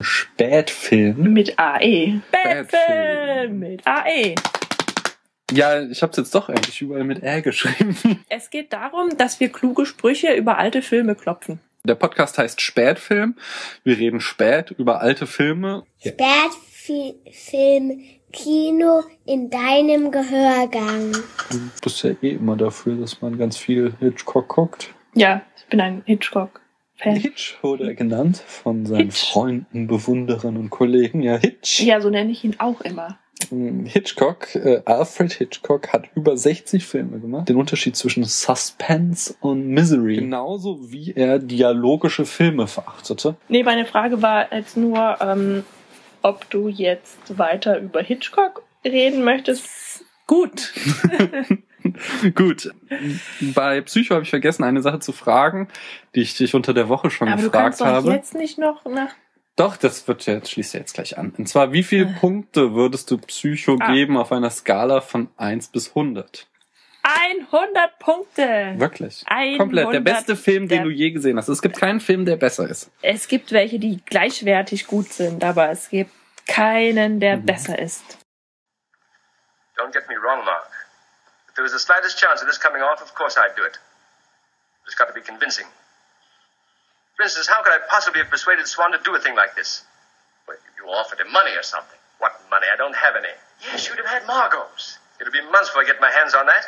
Spätfilm. Mit AE. Spätfilm. Mit AE. Ja, ich habe es jetzt doch eigentlich überall mit R geschrieben. Es geht darum, dass wir kluge Sprüche über alte Filme klopfen. Der Podcast heißt Spätfilm. Wir reden spät über alte Filme. Spätfilm Kino in deinem Gehörgang. Du bist ja eh immer dafür, dass man ganz viel Hitchcock guckt. Ja, ich bin ein Hitchcock-Fan. Hitch wurde er genannt von seinen Hitch. Freunden, Bewunderern und Kollegen. Ja, Hitch. Ja, so nenne ich ihn auch immer. Hitchcock, äh, Alfred Hitchcock hat über 60 Filme gemacht. Den Unterschied zwischen Suspense und Misery. Genauso wie er dialogische Filme verachtete. Nee, meine Frage war jetzt nur, ähm, ob du jetzt weiter über Hitchcock reden möchtest. Gut. Gut. Bei Psycho habe ich vergessen, eine Sache zu fragen, die ich dich unter der Woche schon Aber du gefragt kannst doch habe. jetzt nicht noch nach... Doch, das wird ja, jetzt schließt ja jetzt gleich an. Und zwar, wie viele Punkte würdest du Psycho Ah. geben auf einer Skala von 1 bis 100? 100 Punkte! Wirklich. 100 Komplett. Der beste Film, den der- du je gesehen hast. Es gibt keinen Film, der besser ist. Es gibt welche, die gleichwertig gut sind, aber es gibt keinen, der Mhm. besser ist. Don't get me wrong, Mark. If there was the slightest chance of this coming off, of course I'd do it. It's got to be convincing. For instance, how could I possibly have persuaded Swan to do a thing like this? Well, you offered him money or something. What money? I don't have any. Yes, you'd have had Margot's. It'll be months before I get my hands on that.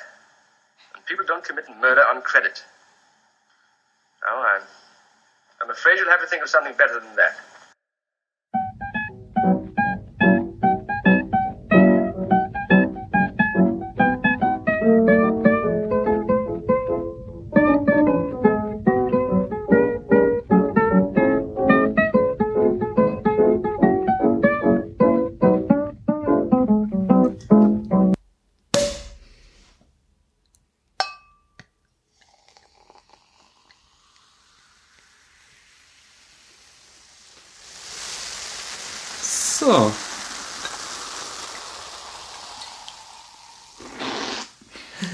And people don't commit murder on credit. Oh, I'm, I'm afraid you'll have to think of something better than that.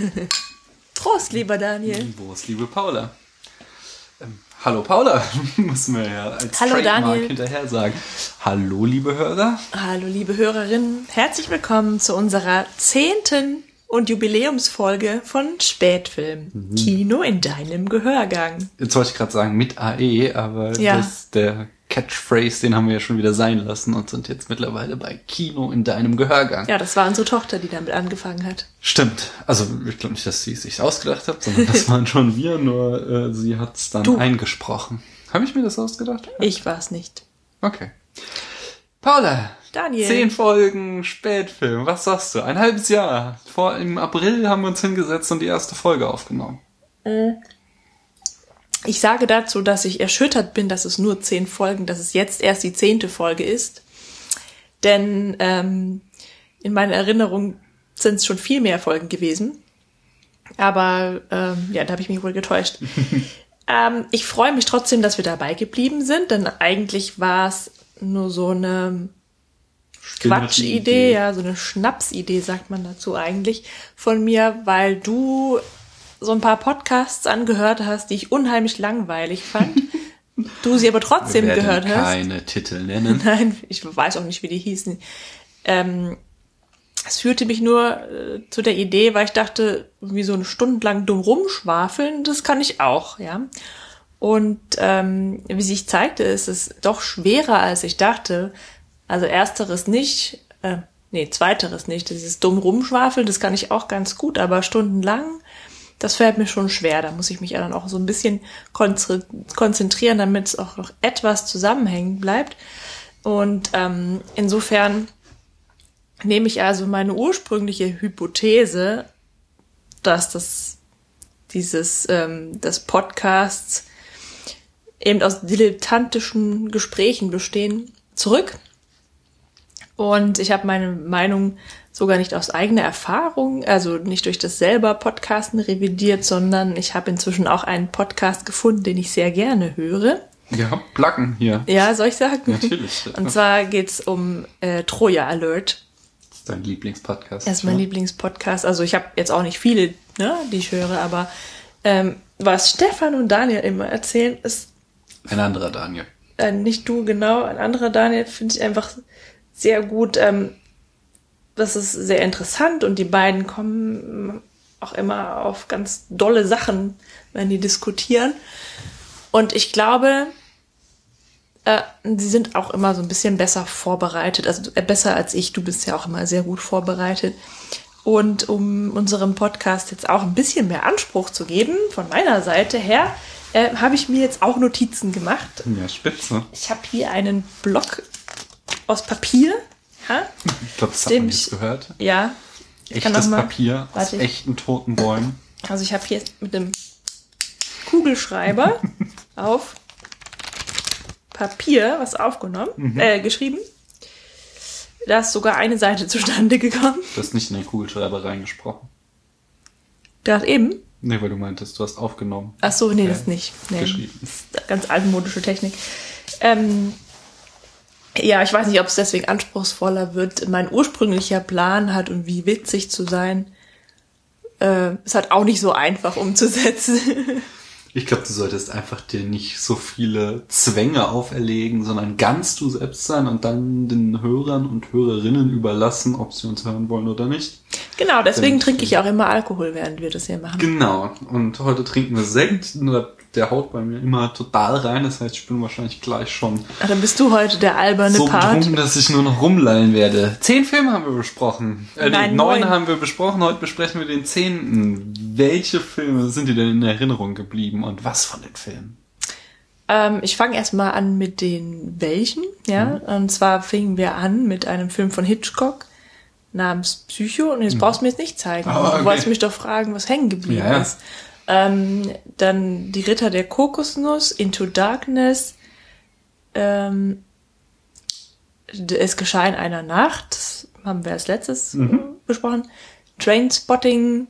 Prost, lieber Daniel. Ist liebe Paula? Ähm, hallo Paula, müssen wir ja als Hallo, Trademark Daniel. hinterher sagen. Hallo liebe Hörer. Hallo, liebe Hörerinnen. Herzlich willkommen zu unserer zehnten und Jubiläumsfolge von Spätfilm. Mhm. Kino in deinem Gehörgang. Jetzt wollte ich gerade sagen mit AE, aber Ja. das der Catchphrase, den haben wir ja schon wieder sein lassen und sind jetzt mittlerweile bei Kino in deinem Gehörgang. Ja, das war unsere Tochter, die damit angefangen hat. Stimmt. Also ich glaube nicht, dass sie es sich ausgedacht hat, sondern das waren schon wir, nur äh, sie hat es dann Du. eingesprochen. Habe ich mir das ausgedacht? Ich war es nicht. Okay. Paula, Daniel. zehn Folgen Spätfilm, was sagst du? Ein halbes Jahr. Vor im April haben wir uns hingesetzt und die erste Folge aufgenommen. Ich sage dazu, dass ich erschüttert bin, dass es nur zehn Folgen, dass es jetzt erst die zehnte Folge ist. Denn ähm, in meiner Erinnerung sind es schon viel mehr Folgen gewesen. Aber ähm, ja, da habe ich mich wohl getäuscht. ähm, ich freue mich trotzdem, dass wir dabei geblieben sind, denn eigentlich war es nur so eine Quatschidee, ja, so eine Schnapsidee, sagt man dazu eigentlich, von mir, weil du so ein paar Podcasts angehört hast, die ich unheimlich langweilig fand. du sie aber trotzdem gehört hast. keine Titel nennen. Nein, ich weiß auch nicht, wie die hießen. Ähm, es führte mich nur äh, zu der Idee, weil ich dachte, wie so eine Stunde lang dumm rumschwafeln, das kann ich auch, ja. Und ähm, wie sich zeigte, ist es doch schwerer, als ich dachte. Also ersteres nicht, äh, nee, zweiteres nicht. Dieses dumm rumschwafeln, das kann ich auch ganz gut, aber stundenlang, das fällt mir schon schwer. Da muss ich mich ja dann auch so ein bisschen konzentri- konzentrieren, damit es auch noch etwas zusammenhängen bleibt. Und ähm, insofern nehme ich also meine ursprüngliche Hypothese, dass das dieses ähm, des Podcasts eben aus dilettantischen Gesprächen bestehen, zurück. Und ich habe meine Meinung sogar nicht aus eigener Erfahrung, also nicht durch das selber Podcasten revidiert, sondern ich habe inzwischen auch einen Podcast gefunden, den ich sehr gerne höre. Habt Placken hier. Ja, soll ich sagen? Natürlich. Und zwar geht's um äh, Troja Alert. Das ist dein Lieblingspodcast. Das ist mein ja? Lieblingspodcast. Also ich habe jetzt auch nicht viele, ne, die ich höre, aber ähm, was Stefan und Daniel immer erzählen, ist Ein anderer Daniel. äh, nicht du genau, ein anderer Daniel, finde ich einfach sehr gut. Ähm, das ist sehr interessant und die beiden kommen auch immer auf ganz dolle Sachen, wenn die diskutieren. Und ich glaube, äh, sie sind auch immer so ein bisschen besser vorbereitet, also äh, besser als ich. Du bist ja auch immer sehr gut vorbereitet. Und um unserem Podcast jetzt auch ein bisschen mehr Anspruch zu geben, von meiner Seite her, äh, habe ich mir jetzt auch Notizen gemacht. Ja, spitze. Ich habe hier einen Block aus Papier. Ich glaube, das hat Dem man ich- jetzt gehört. ja. Ich kann Echtes mal- Papier aus ich- echten toten Bäumen. Also ich habe hier mit dem Kugelschreiber auf Papier was aufgenommen, äh, geschrieben. Da ist sogar eine Seite zustande gekommen. Du hast nicht in den Kugelschreiber reingesprochen. Gerade eben. Nee, weil du meintest, du hast aufgenommen. Ach so, nee, Äh, das nicht. Nee. geschrieben. Das ist ganz altmodische Technik. Ähm, ja, ich weiß nicht, ob es deswegen anspruchsvoller wird. Mein ursprünglicher Plan hat, irgendwie witzig zu sein, äh, ist halt auch nicht so einfach umzusetzen. Ich glaube, du solltest einfach dir nicht so viele Zwänge auferlegen, sondern ganz du selbst sein und dann den Hörern und Hörerinnen überlassen, ob sie uns hören wollen oder nicht. genau, deswegen trinke ich auch immer Alkohol, während wir das hier machen. Genau. Und heute trinken wir Sekt. Nur Der haut bei mir immer total rein. Das heißt, ich bin wahrscheinlich gleich schon Ach, dann bist du heute der alberne so Part. betrunken, dass ich nur noch rumlallen werde. Zehn Filme haben wir besprochen. Äh, Nein, neun neun. haben wir besprochen. Heute besprechen wir den zehnten. Welche Filme sind dir denn in Erinnerung geblieben und was von den Filmen? Ähm, ich fange erstmal an mit den welchen, ja. Und zwar fingen wir an mit einem Film von Hitchcock namens Psycho. Und jetzt brauchst du mir jetzt nicht zeigen. Ah, okay. Du wolltest mich doch fragen, was hängen geblieben ja. ist. Ähm, dann Die Ritter der Kokosnuss, Into Darkness, ähm, Es geschah in einer Nacht, das haben wir als letztes Mhm. äh, besprochen. Trainspotting,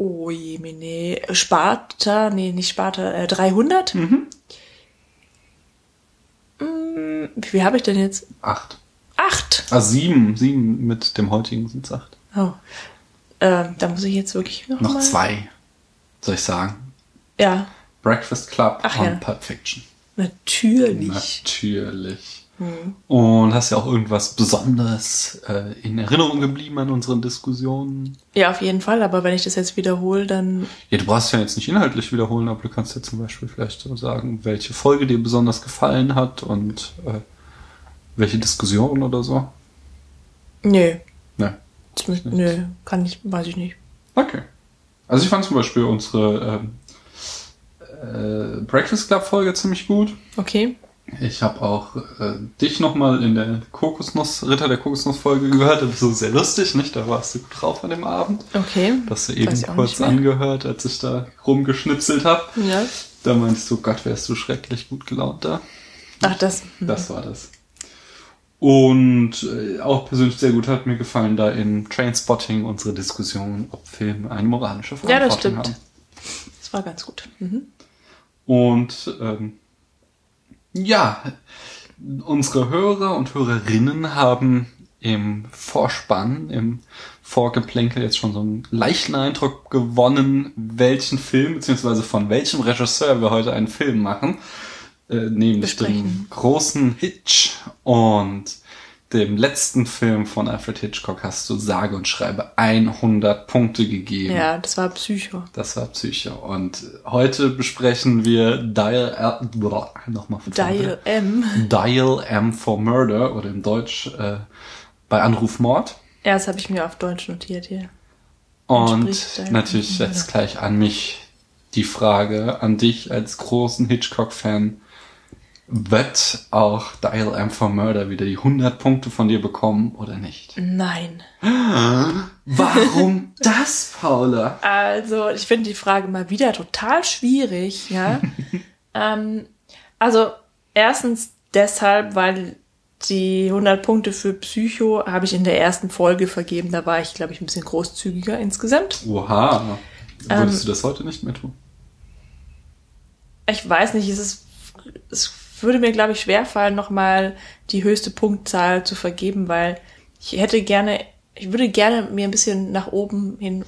Oh je, nee, Sparta, nee, nicht Sparta, äh, 300. Mhm. Mm, Wie viel habe ich denn jetzt? Acht. Acht. Ah, sieben. Sieben mit dem heutigen sind es acht. Oh. Ähm, da muss ich jetzt wirklich noch, Noch mal. zwei. Soll ich sagen? Ja, Breakfast Club Ach und ja. Pulp Fiction. natürlich. Natürlich. Hm. Und hast ja auch irgendwas Besonderes äh, in Erinnerung geblieben an unseren Diskussionen? Ja, auf jeden Fall, aber wenn ich das jetzt wiederhole, dann. Ja, du brauchst ja jetzt nicht inhaltlich wiederholen, aber du kannst ja zum Beispiel vielleicht so sagen, welche Folge dir besonders gefallen hat und äh, welche Diskussion oder so. Nö. Ne. Mit, nö, kann ich, weiß ich nicht. Okay. Also ich fand zum Beispiel unsere ähm, äh, Breakfast Club Folge ziemlich gut. Okay. Ich habe auch äh, dich nochmal in der Kokosnuss, Ritter der Kokosnuss-Folge gehört. Das war so sehr lustig, nicht? Da warst du gut drauf an dem Abend. Okay. Das hast du eben kurz angehört, als ich da rumgeschnitzelt habe. Ja. Da meinst du, Gott, wärst du schrecklich gut gelaunt da. Ach, das. Das war das. Und äh, auch persönlich sehr gut hat mir gefallen, da in Trainspotting unsere Diskussion, ob Filme eine moralische Ja, das Verantwortung stimmt. haben. Das war ganz gut. Mhm. Und ähm, ja, unsere Hörer und Hörerinnen haben im Vorspann, im Vorgeplänkel jetzt schon so einen leichten Eindruck gewonnen, welchen Film beziehungsweise von welchem Regisseur wir heute einen Film machen, äh, nämlich dem Besprechen. großen Hitch und dem letzten Film von Alfred Hitchcock hast du sage und schreibe 100 Punkte gegeben. Ja, das war Psycho. Das war Psycho. Und heute besprechen wir Dial, boah, nochmal. Dial M. Dial M for Murder oder im Deutsch äh, bei Anruf Mord. Ja, das habe ich mir auf Deutsch notiert hier. Und natürlich jetzt gleich an mich die Frage, an dich als großen Hitchcock-Fan. Wird auch Dial M for Murder wieder die 100 Punkte von dir bekommen oder nicht? Nein. Warum das, Paula? Also, ich finde die Frage mal wieder total schwierig, ja. ähm, also, erstens deshalb, weil die 100 Punkte für Psycho habe ich in der ersten Folge vergeben. Da war ich, glaube ich, ein bisschen großzügiger insgesamt. Oha. Würdest Ähm, du das heute nicht mehr tun? Ich weiß nicht, es ist, es würde mir, glaube ich, schwerfallen, nochmal die höchste Punktzahl zu vergeben, weil ich hätte gerne, ich würde gerne mir ein bisschen nach oben hin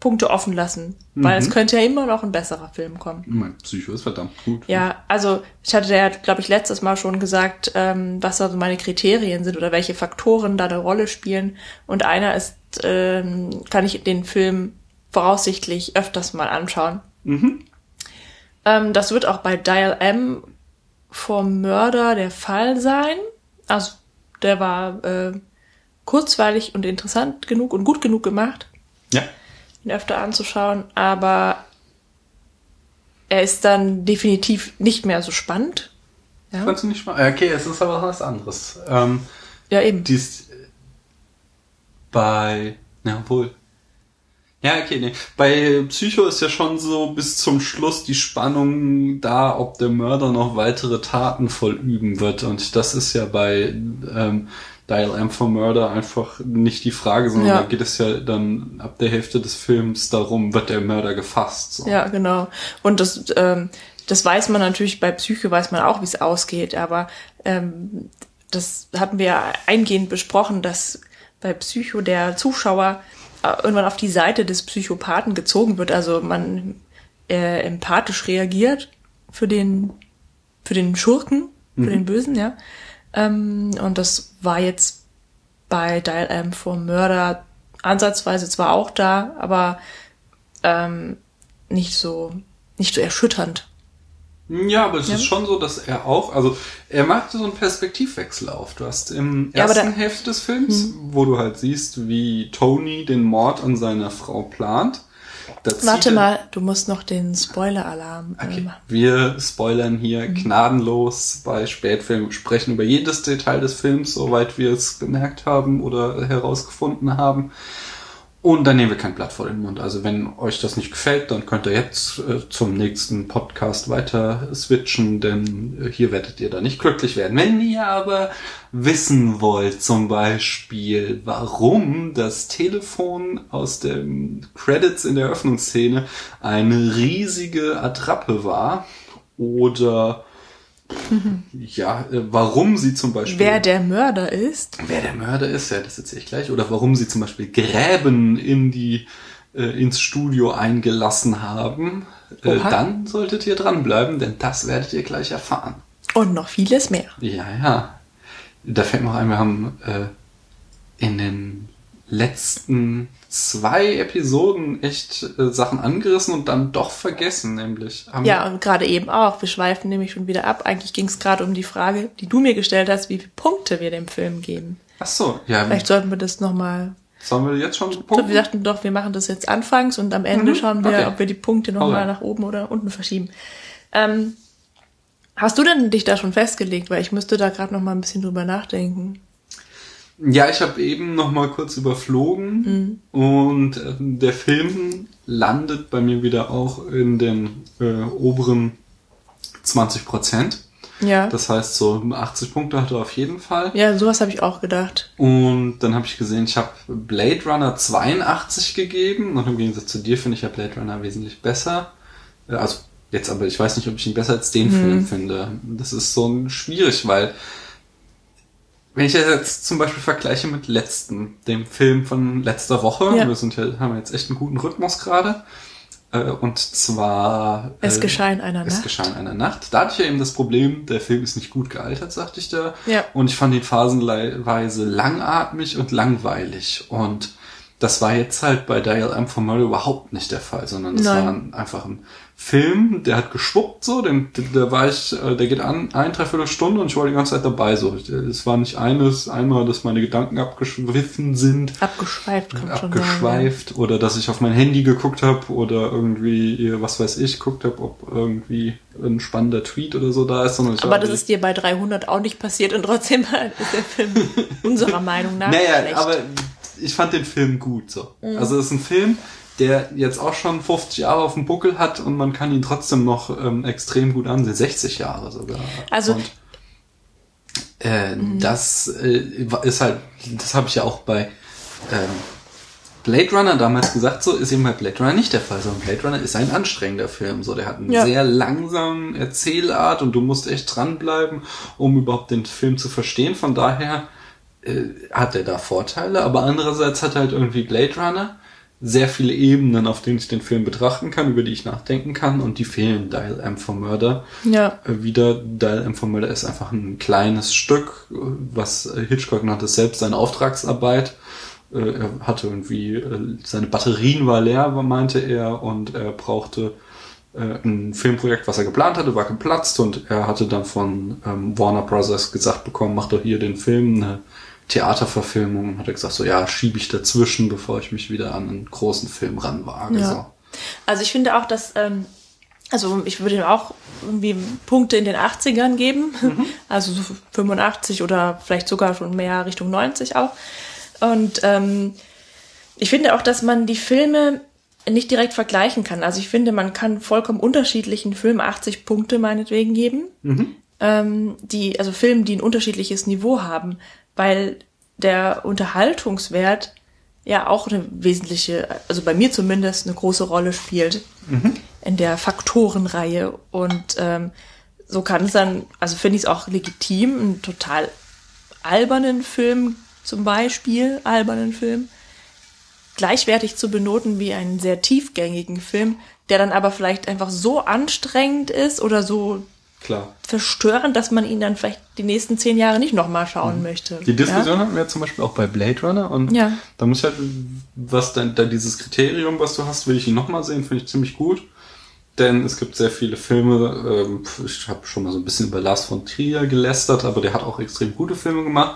Punkte offen lassen, weil es könnte ja immer noch ein besserer Film kommen. Mein Psycho ist verdammt gut. Ja, also ich hatte ja, glaube ich, letztes Mal schon gesagt, ähm, was also meine Kriterien sind oder welche Faktoren da eine Rolle spielen. Und einer ist, ähm, kann ich den Film voraussichtlich öfters mal anschauen. Ähm, das wird auch bei Dial M vom Mörder der Fall sein. Also der war äh, kurzweilig und interessant genug und gut genug gemacht Ja. ihn öfter anzuschauen, aber er ist dann definitiv nicht mehr so spannend. Ja, Fandst du nicht mal? Okay, es ist aber was anderes. Ähm, ja eben. die ist bei, na wohl. Ja, okay, nee. Bei Psycho ist ja schon so bis zum Schluss die Spannung da, ob der Mörder noch weitere Taten vollüben wird. Und das ist ja bei ähm, Dial M for Murder einfach nicht die Frage, sondern Ja. da geht es ja dann ab der Hälfte des Films darum, wird der Mörder gefasst. So. Ja, genau. Und das, ähm, das weiß man natürlich, bei Psyche weiß man auch, wie es ausgeht, aber ähm, das hatten wir ja eingehend besprochen, dass bei Psycho der Zuschauer irgendwann auf die Seite des Psychopathen gezogen wird, also man äh, empathisch reagiert für den, für den Schurken, für den Bösen, ja. Ähm, und das war jetzt bei Dial M for Murder ansatzweise zwar auch da, aber ähm, nicht so nicht so erschütternd. Ja, aber es Ja. ist schon so, dass er auch, also er macht so einen Perspektivwechsel auf. Du hast im Ja, ersten da- Hm. Hälfte des Films, wo du halt siehst, wie Tony den Mord an seiner Frau plant. Warte mal, du musst noch den Spoiler-Alarm äh, Okay. machen. Wir spoilern hier Mhm. gnadenlos bei Spätfilmen, sprechen über jedes Detail des Films, soweit wir es bemerkt haben oder herausgefunden haben. Und dann nehmen wir kein Blatt vor den Mund. Also wenn euch das nicht gefällt, dann könnt ihr jetzt äh, zum nächsten Podcast weiter switchen, denn äh, hier werdet ihr da nicht glücklich werden. Wenn ihr aber wissen wollt, zum Beispiel, warum das Telefon aus den Credits in der Eröffnungsszene eine riesige Attrappe war oder ja, äh, warum sie zum Beispiel Wer der Mörder ist, Wer der Mörder ist, ja, das erzähle ich gleich. Oder warum sie zum Beispiel Gräben in die, äh, ins Studio eingelassen haben, äh, dann solltet ihr dranbleiben, denn das werdet ihr gleich erfahren. und noch vieles mehr. Ja, ja. Da fällt mir auch ein, wir haben äh, in den letzten zwei Episoden echt äh, Sachen angerissen und dann doch vergessen, nämlich. Haben Ja, und gerade eben auch. Wir schweifen nämlich schon wieder ab. Eigentlich ging es gerade um die Frage, die du mir gestellt hast, wie viele Punkte wir dem Film geben. Ach so, ja. Vielleicht sollten wir das nochmal. Sollen wir jetzt schon Wir punkten? dachten doch, wir machen das jetzt anfangs und am Ende Mhm, schauen wir, okay. ob wir die Punkte nochmal nach oben oder unten verschieben. Ähm, hast du denn dich da schon festgelegt? Weil ich müsste da gerade noch mal ein bisschen drüber nachdenken. Ja, ich habe eben noch mal kurz überflogen und äh, der Film landet bei mir wieder auch in den äh, oberen 20 Prozent. Ja. Das heißt, so 80 Punkte hat er auf jeden Fall. ja, sowas habe ich auch gedacht. Und dann habe ich gesehen, ich habe Blade Runner 82 gegeben und im Gegensatz zu dir finde ich ja Blade Runner wesentlich besser. Äh, Also jetzt aber, ich weiß nicht, ob ich ihn besser als den Film finde. Das ist so schwierig, weil wenn ich das jetzt zum Beispiel vergleiche mit letzten, dem Film von letzter Woche, Ja. wir sind ja, haben jetzt echt einen guten Rhythmus gerade. Äh, Und zwar Es äh, geschah in einer es Nacht. geschah in einer Nacht. Da hatte ich ja eben das Problem, der Film ist nicht gut gealtert, sagte ich da. Ja. Und ich fand ihn phasenweise langatmig und langweilig. Und das war jetzt halt bei Dial M for Murder überhaupt nicht der Fall, sondern das Nein. war ein, einfach ein Film, der hat geschwuppt so, den, da war ich, äh, der geht an, ein, dreiviertel Stunde und ich war die ganze Zeit dabei so. Es war nicht eines, einmal, dass meine Gedanken abgeschwiffen sind Abgeschweift, kann man schon abgeschweift oder dass ich auf mein Handy geguckt habe oder irgendwie, was weiß ich, geguckt habe, ob irgendwie ein spannender Tweet oder so da ist. Aber das ist dir bei 300 auch nicht passiert und trotzdem ist der Film unserer Meinung nach Naja, schlecht. aber ich fand den Film gut so. Mhm. Also es ist ein Film, der jetzt auch schon 50 Jahre auf dem Buckel hat und man kann ihn trotzdem noch ähm, extrem gut ansehen. 60 Jahre sogar. Also- und, äh, das äh, ist halt, das habe ich ja auch bei ähm, Blade Runner damals gesagt, so ist eben bei Blade Runner nicht der Fall, sondern Blade Runner ist ein anstrengender Film. So, der hat einen Ja. sehr langsamen Erzählart und du musst echt dranbleiben, um überhaupt den Film zu verstehen. Von daher äh, hat er da Vorteile, aber andererseits hat er halt irgendwie Blade Runner sehr viele Ebenen, auf denen ich den Film betrachten kann, über die ich nachdenken kann und die fehlen Dial M for Murder. Ja. Äh, Wieder Dial M for Murder ist einfach ein kleines Stück, was Hitchcock nannte selbst seine Auftragsarbeit. Äh, Er hatte irgendwie, äh, seine Batterien war leer, meinte er, und er brauchte ein Filmprojekt, was er geplant hatte, war geplatzt und er hatte dann von ähm, Warner Brothers gesagt bekommen, mach doch hier den Film, eine Theaterverfilmung. Und hat er gesagt, so ja, schiebe ich dazwischen, bevor ich mich wieder an einen großen Film ranwage. Ja. So. Also ich finde auch, dass, ähm, also ich würde ihm auch irgendwie Punkte in den 80ern geben, also so 85 oder vielleicht sogar schon mehr Richtung 90 auch. Und ähm, ich finde auch, dass man die Filme nicht direkt vergleichen kann. Also ich finde, man kann vollkommen unterschiedlichen Filmen 80 Punkte meinetwegen geben. Ähm, die, also Filme, die ein unterschiedliches Niveau haben, weil der Unterhaltungswert ja auch eine wesentliche, also bei mir zumindest eine große Rolle spielt in der Faktorenreihe. Und ähm, so kann es dann, also finde ich es auch legitim, einen total albernen Film zum Beispiel, albernen Film, gleichwertig zu benoten wie einen sehr tiefgängigen Film, der dann aber vielleicht einfach so anstrengend ist oder so Klar. verstörend, dass man ihn dann vielleicht die nächsten zehn Jahre nicht nochmal schauen möchte. Die Diskussion Ja? hatten wir zum Beispiel auch bei Blade Runner und Ja. da muss ich halt, was dann, da dieses Kriterium, was du hast, will ich ihn nochmal sehen, finde ich ziemlich gut. Denn es gibt sehr viele Filme, ähm, ich habe schon mal so ein bisschen über Lars von Trier gelästert, aber der hat auch extrem gute Filme gemacht.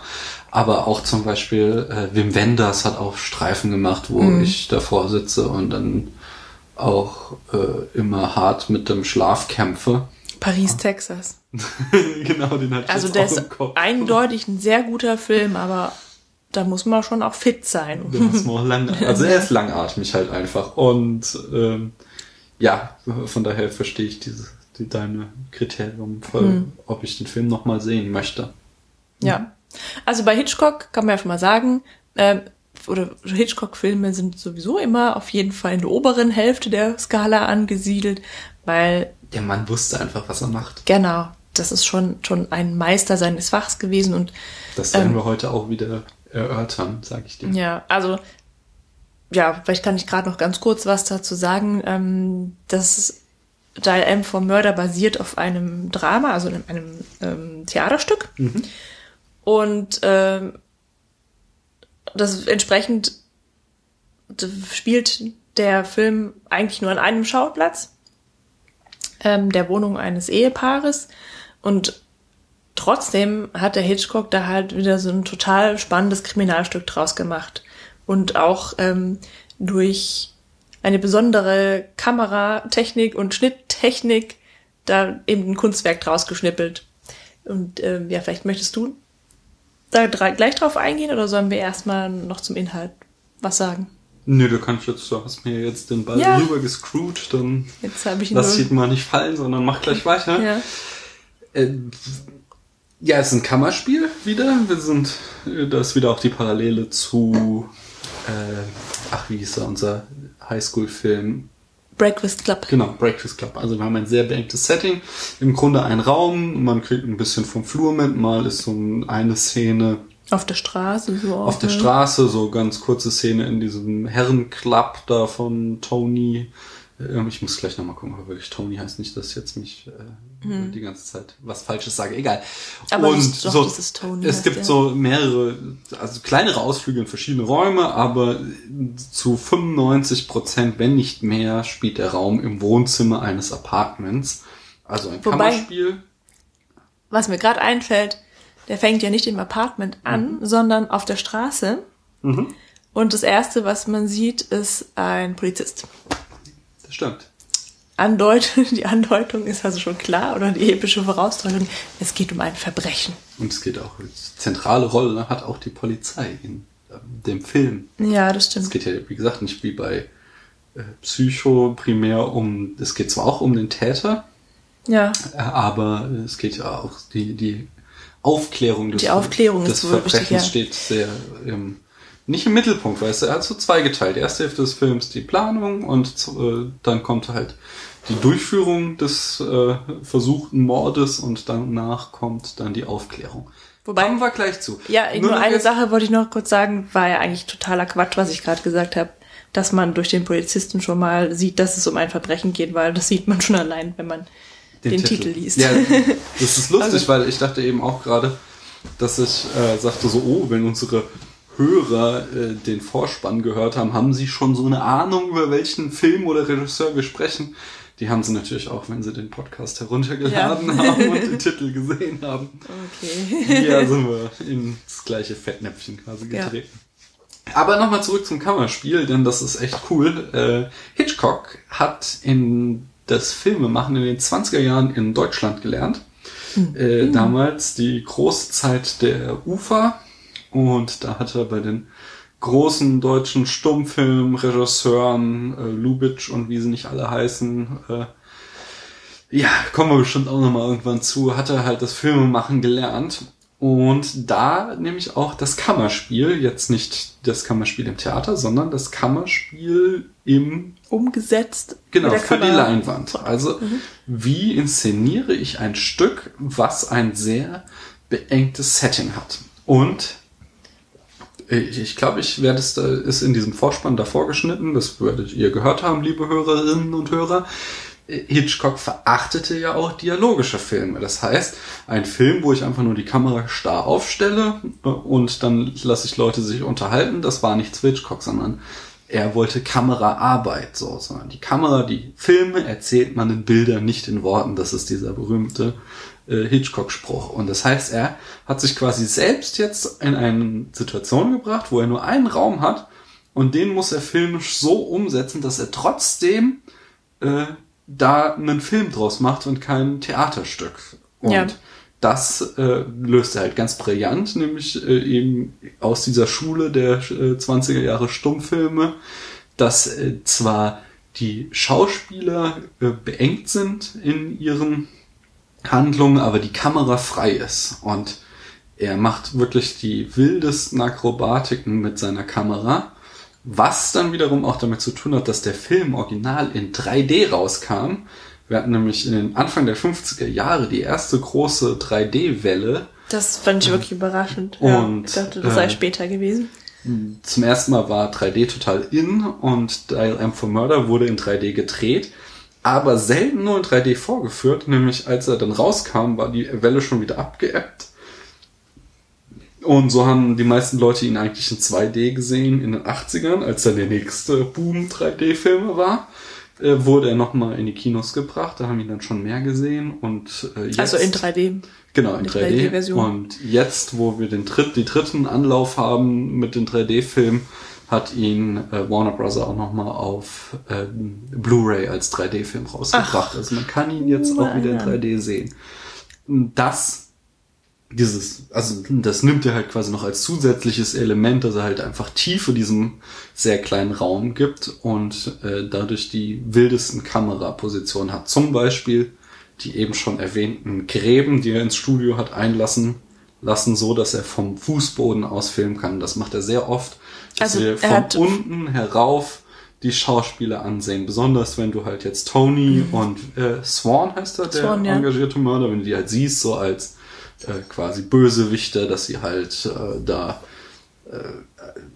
Aber auch zum Beispiel äh, Wim Wenders hat auch Streifen gemacht, wo Mhm. ich davor sitze und dann auch äh, immer hart mit dem Schlaf kämpfe. Paris, Texas. genau, den ich Also der auch ist eindeutig ein sehr guter Film, aber da muss man schon auch fit sein. Der ist noch lang, also er ist langatmig halt einfach. Und ähm, ja, von daher verstehe ich diese, die, deine Kriterium voll, Hm. ob ich den Film nochmal sehen möchte. Ja. Also bei Hitchcock kann man ja schon mal sagen, ähm, oder Hitchcock-Filme sind sowieso immer auf jeden Fall in der oberen Hälfte der Skala angesiedelt, weil Der Mann wusste einfach, was er macht. genau, das ist schon schon ein Meister seines Fachs gewesen und Das werden Ähm. wir heute auch wieder erörtern, sag ich dir. Ja, also ja, vielleicht kann ich gerade noch ganz kurz was dazu sagen. Ähm, das Dial M for Murder basiert auf einem Drama, also einem, einem ähm, Theaterstück. Und ähm, das entsprechend spielt der Film eigentlich nur an einem Schauplatz, ähm, der Wohnung eines Ehepaares. Und trotzdem hat der Hitchcock da halt wieder so ein total spannendes Kriminalstück draus gemacht. Und auch ähm, durch eine besondere Kameratechnik und Schnitttechnik da eben ein Kunstwerk draus geschnippelt. Und ähm, ja, vielleicht möchtest du da gleich drauf eingehen oder sollen wir erstmal noch zum Inhalt was sagen? Nö, du kannst jetzt, du hast mir jetzt den Ball Ja. rüber gescrewt, dann Jetzt ich lass nur. ihn mal nicht fallen, sondern mach gleich weiter. Ja. Äh, ja, es ist ein Kammerspiel wieder. Wir sind, äh, da ist wieder auch die Parallele zu, äh, ach, wie hieß er, unser Highschool-Film. Breakfast Club. Genau, Breakfast Club. Also wir haben ein sehr beengtes Setting. Im Grunde ein Raum, man kriegt ein bisschen vom Flur mit. Mal ist so ein- eine Szene Auf der Straße so. auf der ne? Straße, so ganz kurze Szene in diesem Herrenclub da von Tony. Ähm, Ich muss gleich nochmal gucken, ob er wirklich Tony heißt. Nicht, dass ich jetzt mich äh, die ganze Zeit was Falsches sage. Egal. Aber Und doch, so, es heißt gibt der. so mehrere, also kleinere Ausflüge in verschiedene Räume, aber zu 95 Prozent, wenn nicht mehr, spielt der Raum im Wohnzimmer eines Apartments. Also ein Wobei- Kammerspiel. Was mir gerade einfällt, der fängt ja nicht im Apartment an, sondern auf der Straße. Und das erste, was man sieht, ist ein Polizist. Das stimmt. Andeut die Andeutung ist also schon klar oder die epische Vorausdeutung. Es geht um ein Verbrechen. Und es geht auch, zentrale Rolle hat auch die Polizei in ähm, dem Film. Ja, das Es stimmt. geht ja, wie gesagt, nicht wie bei äh, Psycho primär um, es geht zwar auch um den Täter, Ja, äh, aber es geht ja auch die, die Aufklärung des, Die Aufklärung des ist wohl wichtig, Verbrechens ja. steht sehr im, nicht im Mittelpunkt, weil es er hat so zweigeteilt. Die erste Hälfte des Films die Planung und äh, dann kommt halt die Durchführung des äh, versuchten Mordes und danach kommt dann die Aufklärung. Wobei- Kommen wir gleich zu. ja nur, noch eine Sache wollte ich noch kurz sagen, war ja eigentlich totaler Quatsch, was ich gerade gesagt habe. dass man durch den Polizisten schon mal sieht, dass es um ein Verbrechen geht, weil das sieht man schon allein, wenn man den, Titel. liest. Ja, das ist lustig, Also- weil ich dachte eben auch gerade, dass ich äh, sagte so, oh, wenn unsere Hörer äh, den Vorspann gehört haben, haben sie schon so eine Ahnung, über welchen Film oder Regisseur wir sprechen. Die haben sie natürlich auch, wenn sie den Podcast heruntergeladen Ja. haben und den Titel gesehen haben. Okay. Ja, sind wir ins gleiche Fettnäpfchen quasi Ja. getreten. Aber nochmal zurück zum Kammerspiel, denn das ist echt cool. Äh, Hitchcock hat in das Filmemachen in den 20er Jahren in Deutschland gelernt. Äh, damals die große Zeit der Ufer und da hat er bei den großen deutschen Stummfilmregisseuren, äh, Lubitsch und wie sie nicht alle heißen, äh, ja, kommen wir bestimmt auch nochmal irgendwann zu, hat er halt das Filmemachen gelernt. Und da nämlich auch das Kammerspiel, jetzt nicht das Kammerspiel im Theater, sondern das Kammerspiel im, Umgesetzt. genau, für die. Leinwand. Also, wie inszeniere ich ein Stück, was ein sehr beengtes Setting hat? Und ich, ich glaube, ich werde es da, ist in diesem Vorspann davor geschnitten, das werdet ihr gehört haben, liebe Hörerinnen und Hörer. Hitchcock verachtete ja auch dialogische Filme. Das heißt, ein Film, wo ich einfach nur die Kamera starr aufstelle äh, und dann lasse ich Leute sich unterhalten, das war nichts für Hitchcock, sondern er wollte Kameraarbeit, so, sondern die Kamera, die Filme erzählt man in Bildern, nicht in Worten. Das ist dieser berühmte äh, Hitchcock-Spruch. Und das heißt, er hat sich quasi selbst jetzt in eine Situation gebracht, wo er nur einen Raum hat und den muss er filmisch so umsetzen, dass er trotzdem äh, da einen Film draus macht und kein Theaterstück. Und Ja. Das äh, löst er halt ganz brillant, nämlich äh, eben aus dieser Schule der äh, 20er Jahre Stummfilme, dass äh, zwar die Schauspieler äh, beengt sind in ihren Handlungen, aber die Kamera frei ist. Und er macht wirklich die wildesten Akrobatiken mit seiner Kamera, was dann wiederum auch damit zu tun hat, dass der Film original in 3D rauskam. Wir hatten nämlich in den Anfang der 50er Jahre die erste große 3D-Welle. Das fand ich wirklich überraschend. Und, ja, ich dachte, das sei äh, später gewesen. Zum ersten Mal war 3D total in und Dial M for Murder wurde in 3D gedreht, aber selten nur in 3D vorgeführt, nämlich als er dann rauskam, war die Welle schon wieder abgeebbt. Und so haben die meisten Leute ihn eigentlich in 2D gesehen in den 80ern, als dann der nächste Boom 3D-Filme war. Äh, wurde er nochmal in die Kinos gebracht, da haben ihn dann schon mehr gesehen und äh, jetzt, Also in 3D. Genau, in Die 3D. 3D-Version. Und jetzt, wo wir den dritt, die dritten Anlauf haben mit den 3D-Filmen, hat ihn äh, Warner Bros. auch nochmal auf ähm, Blu-ray als 3D-Film rausgebracht. also man kann ihn jetzt auch wieder in Mann. 3D sehen. Das, dieses, also das nimmt er halt quasi noch als zusätzliches Element, dass er halt einfach Tiefe diesem sehr kleinen Raum gibt und äh, dadurch die wildesten Kamerapositionen hat. Zum Beispiel die eben schon erwähnten Gräben, die er ins Studio hat einlassen lassen, so dass er vom Fußboden aus filmen kann. Das macht er sehr oft, dass Also, wir er von unten herauf die Schauspieler ansehen. Besonders wenn du halt jetzt Tony und äh, Swan heißt er, der Mhm. Swan, ja. engagierte Mörder, wenn du die halt siehst, so als äh, quasi Bösewichter, dass sie halt äh, da äh,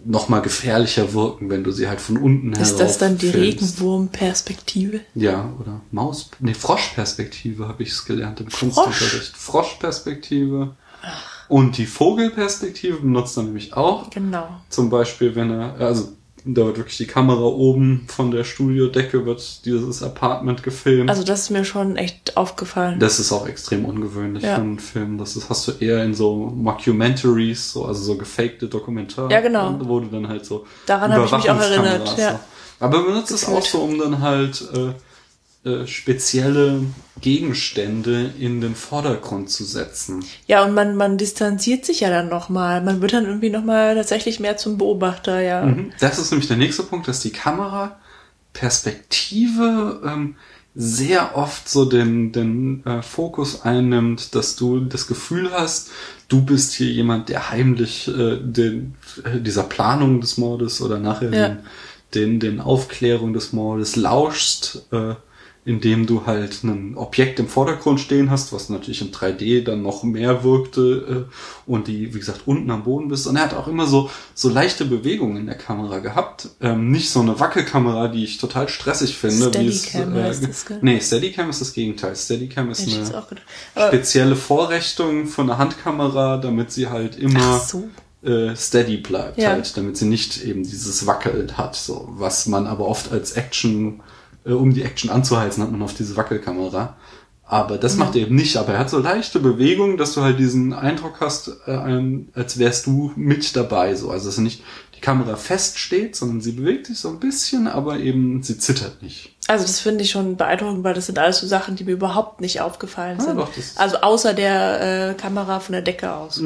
nochmal gefährlicher wirken, wenn du sie halt von unten herauf Ist das dann die. Regenwurmperspektive? Ja, oder Maus, nee, Froschperspektive habe ich es gelernt im Kunstunterricht. Froschperspektive. Und die Vogelperspektive benutzt er nämlich auch. Genau. Zum Beispiel, wenn er, also da wird wirklich die Kamera oben von der Studiodecke wird dieses Apartment gefilmt. Also das ist mir schon echt aufgefallen. das ist auch extrem ungewöhnlich Ja. für einen Film. Das ist, hast du eher in so Mockumentaries, so, also so gefakte Dokumentar. Ja, genau. Wo du dann halt so Daran habe ich mich auch erinnert, ja. Aber benutzt es auch so, um dann halt äh, äh, spezielle Gegenstände in den Vordergrund zu setzen. Ja, und man, man distanziert sich ja dann nochmal. Man wird dann irgendwie nochmal tatsächlich mehr zum Beobachter, ja. Mhm. Das ist nämlich der nächste Punkt, dass die Kamera Perspektive ähm, sehr oft so den, den äh, Fokus einnimmt, dass du das Gefühl hast, du bist hier jemand, der heimlich äh, den, äh, dieser Planung des Mordes oder nachher Ja. den, den, den Aufklärung des Mordes lauschst, äh, indem du halt ein Objekt im Vordergrund stehen hast, was natürlich in 3D dann noch mehr wirkte äh, und die, wie gesagt, unten am Boden bist. Und er hat auch immer so, so leichte Bewegungen in der Kamera gehabt. Ähm, nicht so eine Wackelkamera, die ich total stressig finde. wie es, Steadicam heißt das, gell? nee, Steadicam ist das Gegenteil. Steadicam ist ich eine spezielle Vorrichtung von der Handkamera, damit sie halt immer äh, steady bleibt, Ja. halt, damit sie nicht eben dieses Wackeln hat, so was man aber oft als Action, äh, um die Action anzuheizen, hat man auf diese Wackelkamera. Aber das macht er eben nicht. Aber er hat so leichte Bewegungen, dass du halt diesen Eindruck hast, äh, als wärst du mit dabei. So, also dass nicht die Kamera fest steht, sondern sie bewegt sich so ein bisschen, aber eben sie zittert nicht. Also das finde ich schon beeindruckend, weil das sind alles so Sachen, die mir überhaupt nicht aufgefallen Ah, sind. doch, also außer der äh, Kamera von der Decke aus.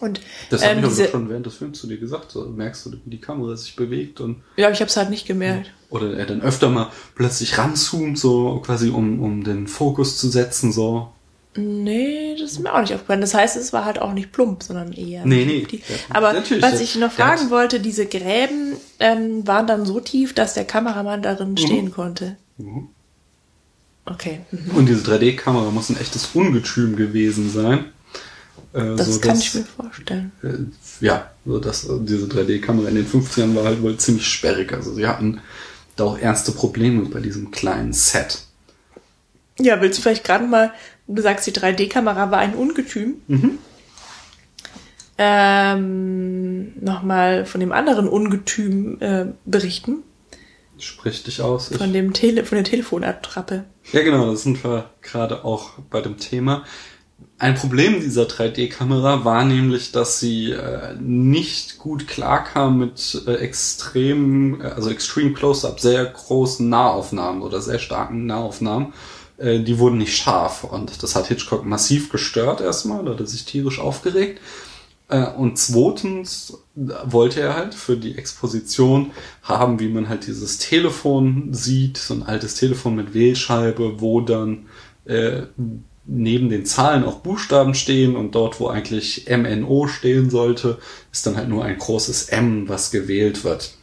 Und Das habe ähm, ich aber schon während des Films zu dir gesagt. So, merkst du, wie die Kamera sich bewegt und ja, ich habe es halt nicht gemerkt. oder er dann öfter mal plötzlich ranzoomt, so quasi um, um den Fokus zu setzen, so. Nee, das ist mir auch nicht aufgefallen. Das heißt, es war halt auch nicht plump, sondern eher. Nee, nee. Die, aber natürlich, was ich noch fragen wollte, diese Gräben ähm, waren dann so tief, dass der Kameramann darin Mhm. stehen konnte. Okay. mhm. Und diese 3D-Kamera muss ein echtes Ungetüm gewesen sein. Äh, Das so kann dass- ich mir vorstellen. äh, ja, so dass äh, diese 3D-Kamera in den 50ern war halt wohl ziemlich sperrig. Also sie hatten da auch ernste Probleme bei diesem kleinen Set. Ja, willst du vielleicht gerade mal, du sagst, die 3D-Kamera war ein Ungetüm. Mhm. Ähm, nochmal von dem anderen Ungetüm äh, berichten. Sprich dich aus. Von dem Tele von der Telefonattrappe. ja, genau, das sind wir gerade auch bei dem Thema. Ein Problem dieser 3D-Kamera war nämlich, dass sie äh, nicht gut klarkam mit äh, extrem, äh, also extreme Close-Up, sehr großen Nahaufnahmen oder sehr starken Nahaufnahmen. Äh, die wurden nicht scharf und das hat Hitchcock massiv gestört erstmal, da hat er sich tierisch aufgeregt. Äh, Und zweitens wollte er halt für die Exposition haben, wie man halt dieses Telefon sieht, so ein altes Telefon mit Wählscheibe, wo dann äh, neben den Zahlen auch Buchstaben stehen und dort, wo eigentlich MNO stehen sollte, ist dann halt nur ein großes M, was gewählt wird.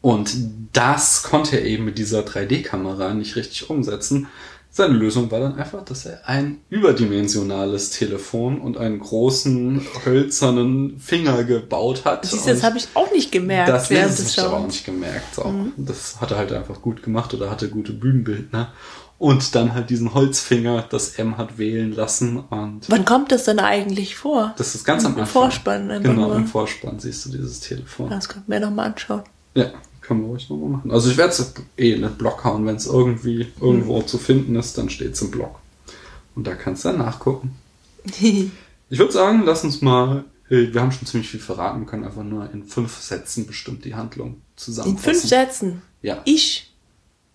Und das konnte er eben mit dieser 3D-Kamera nicht richtig umsetzen. Seine Lösung war dann einfach, dass er ein überdimensionales Telefon und einen großen hölzernen Finger gebaut hat. Siehst das habe ich auch nicht gemerkt das des sich aber auch nicht gemerkt. So. Das hat er halt einfach gut gemacht oder hatte gute Bühnenbildner. Und dann halt diesen Holzfinger, das M hat wählen lassen. Und Wann kommt das denn eigentlich vor? das ist ganz am Im Anfang. Vorspann einfach Genau, nur. im Vorspann siehst du dieses Telefon. Das könnten wir nochmal anschauen. Ja, können wir ruhig nochmal machen. Also ich werde es eh in den Blog hauen. Wenn es irgendwie irgendwo zu finden ist, dann steht es im Blog. Und da kannst du dann nachgucken. Ich würde sagen, lass uns mal, äh, wir haben schon ziemlich viel verraten, wir können einfach nur in fünf Sätzen bestimmt die Handlung In zusammenfassen. fünf Sätzen. Ja. Ich.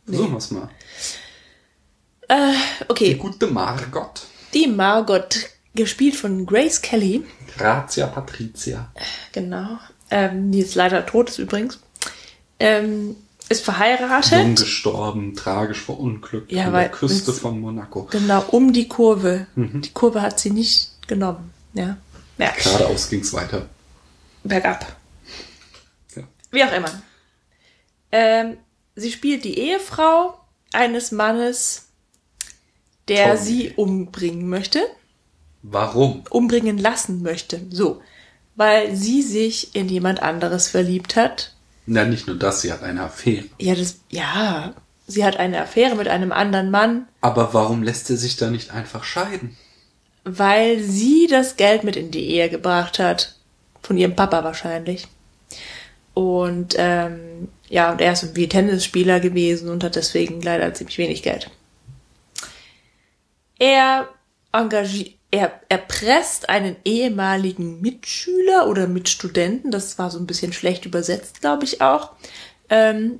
Versuchen wir's mal. Äh, Die okay. gute Margot. Die Margot, gespielt von Grace Kelly. Grazia Patricia. Genau. Ähm, die jetzt leider tot ist übrigens. Ähm, ist Jung verheiratet. gestorben, tragisch verunglückt Ja, an weil- der Küste von Monaco. Genau, um die Kurve. Mhm. Die Kurve hat sie nicht genommen. Ja. Ja. Geradeaus ging's weiter. Bergab. Ja. Wie auch immer. Ähm, sie spielt die Ehefrau eines Mannes, der Toll. sie umbringen möchte. Warum? umbringen lassen möchte. So. Weil sie sich in jemand anderes verliebt hat. Na, nicht nur das, sie hat eine Affäre. Ja, das, ja. Sie hat eine Affäre mit einem anderen Mann, Aber warum lässt er sich da nicht einfach scheiden? weil sie das Geld mit in die Ehe gebracht hat. Von ihrem Papa wahrscheinlich. Und, ähm, ja, und er ist irgendwie Tennisspieler gewesen und hat deswegen leider ziemlich wenig Geld. Er engagiert, er erpresst einen ehemaligen Mitschüler oder Mitstudenten, das war so ein bisschen schlecht übersetzt, glaube ich auch. Ähm,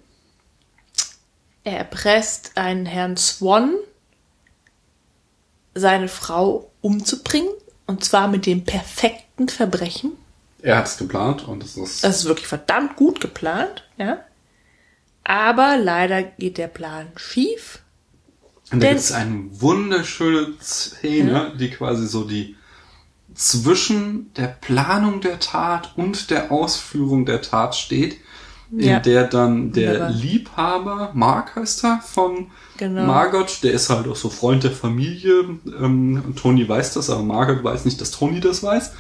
er erpresst einen Herrn Swan, seine Frau umzubringen, und zwar mit dem perfekten Verbrechen. Er hat es geplant und es ist. Das ist wirklich verdammt gut geplant, ja. Aber leider geht der Plan schief. Und da gibt es eine wunderschöne Szene, die quasi so die zwischen der Planung der Tat und der Ausführung der Tat steht. in Ja. der dann der Wunderbar. Liebhaber, Mark heißt er, von Genau. Margot, der ist halt auch so Freund der Familie. Ähm, Tony weiß das, aber Margot weiß nicht, dass Tony das weiß.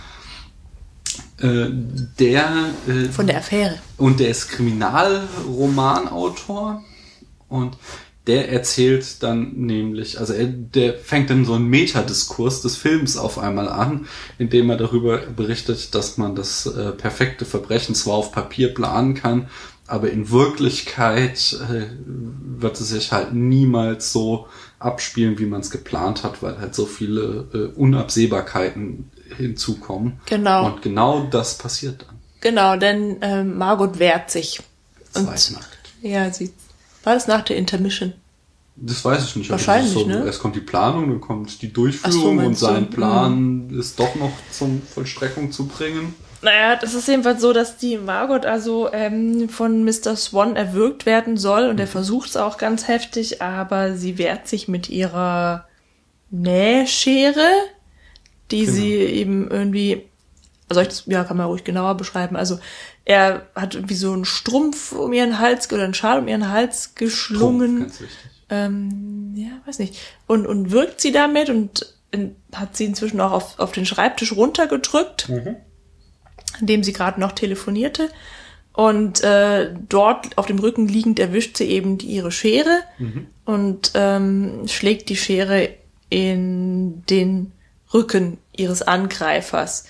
Äh, der äh, Von der Affäre. und der ist Kriminalromanautor und der erzählt dann nämlich, also er, der fängt dann so einen Metadiskurs des Films auf einmal an, indem er darüber berichtet, dass man das äh, perfekte Verbrechen zwar auf Papier planen kann, aber in Wirklichkeit äh, wird es sich halt niemals so abspielen, wie man es geplant hat, weil halt so viele äh, Unabsehbarkeiten hinzukommen. Genau. Und genau das passiert dann. Genau, denn ähm, Margot wehrt sich. Zweitnackt. Ja, sie war das nach der Intermission. Das weiß ich nicht. aber Wahrscheinlich, ist ne? Erst kommt die Planung, dann kommt die Ach so, Durchführung und sein Plan Mhm. ist doch noch zum Vollstreckung zu bringen. Naja, das ist jedenfalls so, dass die Margot also ähm, von Mr. Swan erwürgt werden soll und er versucht es auch ganz heftig, aber sie wehrt sich mit ihrer Nähschere, die Genau. sie eben irgendwie, soll ich das, ja, kann man ruhig genauer beschreiben. Also er hat irgendwie so einen Strumpf um ihren Hals oder einen Schal um ihren Hals geschlungen. Trumpf, ganz wichtig. Ähm, ja, weiß nicht. Und, und wirkt sie damit und in, hat sie inzwischen auch auf, auf den Schreibtisch runtergedrückt, indem sie gerade noch telefonierte. Und äh, dort auf dem Rücken liegend erwischt sie eben die, ihre Schere und ähm, schlägt die Schere in den Rücken ihres Angreifers.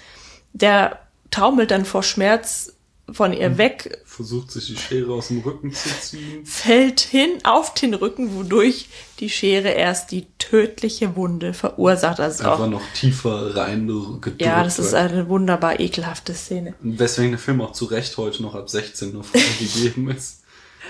Der taumelt dann vor Schmerz von ihr weg, Versucht sich die Schere aus dem Rücken zu ziehen. fällt hin auf den Rücken, wodurch die Schere erst die tödliche Wunde verursacht. Also Einfach auch, noch tiefer rein gedrückt. ja, das ist eine wunderbar ekelhafte Szene. Weswegen der Film auch zu Recht heute noch ab 16 nur freigegeben ist.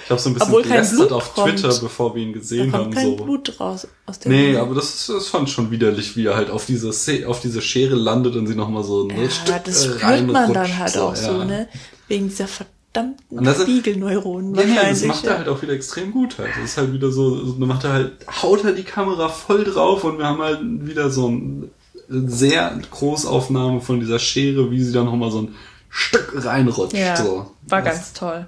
Ich habe so ein bisschen Obwohl gelästert Blut auf kommt. Twitter, bevor wir ihn Da gesehen kommt haben. kein so. Blut raus aus der Nee, Wunde. aber das ist, das ist schon, widerlich, wie er halt auf diese, Se- auf diese Schere landet und sie nochmal so ein ja, Stück das äh, spürt man dann halt auch so, ja. ne? Wegen dieser verdammten Und das ist- Spiegelneuronen Ja, ja, wahrscheinlich. das macht er ja. halt auch wieder extrem gut halt. Das ist halt wieder so, so- dann macht er halt, haut er die Kamera voll drauf und wir haben halt wieder so ein sehr Großaufnahme von dieser Schere, wie sie dann nochmal so ein Stück reinrutscht. Ja, so. war Das- ganz toll.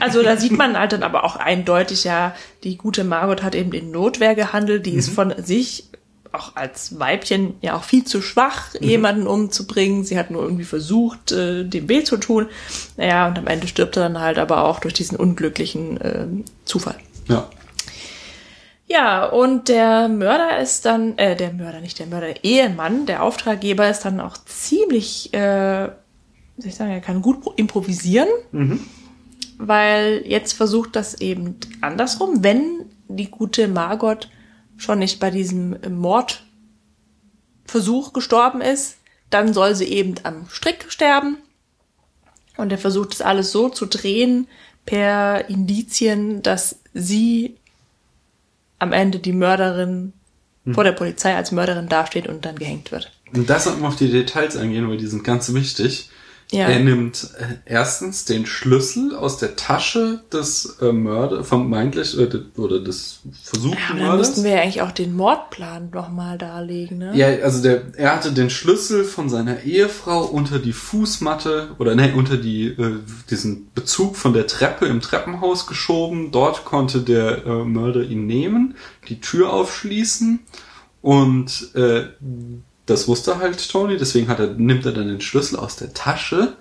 Also da sieht man halt dann aber auch eindeutig, ja, die gute Margot hat eben in Notwehr gehandelt, die ist Mhm. von sich auch als Weibchen ja auch viel zu schwach, Mhm. jemanden umzubringen. Sie hat nur irgendwie versucht, äh, dem weh zu tun. Naja, und am Ende stirbt er dann halt aber auch durch diesen unglücklichen ähm, Zufall. Ja. Ja, und der Mörder ist dann, äh, der Mörder, nicht der Mörder, der Ehemann, der Auftraggeber ist dann auch ziemlich, äh, wie soll ich sagen, er kann gut pro- improvisieren, weil jetzt versucht das eben andersrum, wenn die gute Margot schon nicht bei diesem Mordversuch gestorben ist, dann soll sie eben am Strick sterben. Und er versucht es alles so zu drehen per Indizien, dass sie am Ende die Mörderin vor der Polizei als Mörderin dasteht und dann gehängt wird. Und da sollten wir auf die Details eingehen, weil die sind ganz wichtig. Ja. Er nimmt äh, erstens den Schlüssel aus der Tasche des äh, Mörder, vermeintlich, äh, de- oder des versuchten Aber dann Mörders. müssten wir ja eigentlich auch den Mordplan nochmal darlegen, ne? Ja, also der, er hatte den Schlüssel von seiner Ehefrau unter die Fußmatte oder ne, unter die äh, diesen Bezug von der Treppe im Treppenhaus geschoben. Dort konnte der äh, Mörder ihn nehmen, die Tür aufschließen und äh, das wusste halt Tony, deswegen hat er, nimmt er dann den Schlüssel aus der Tasche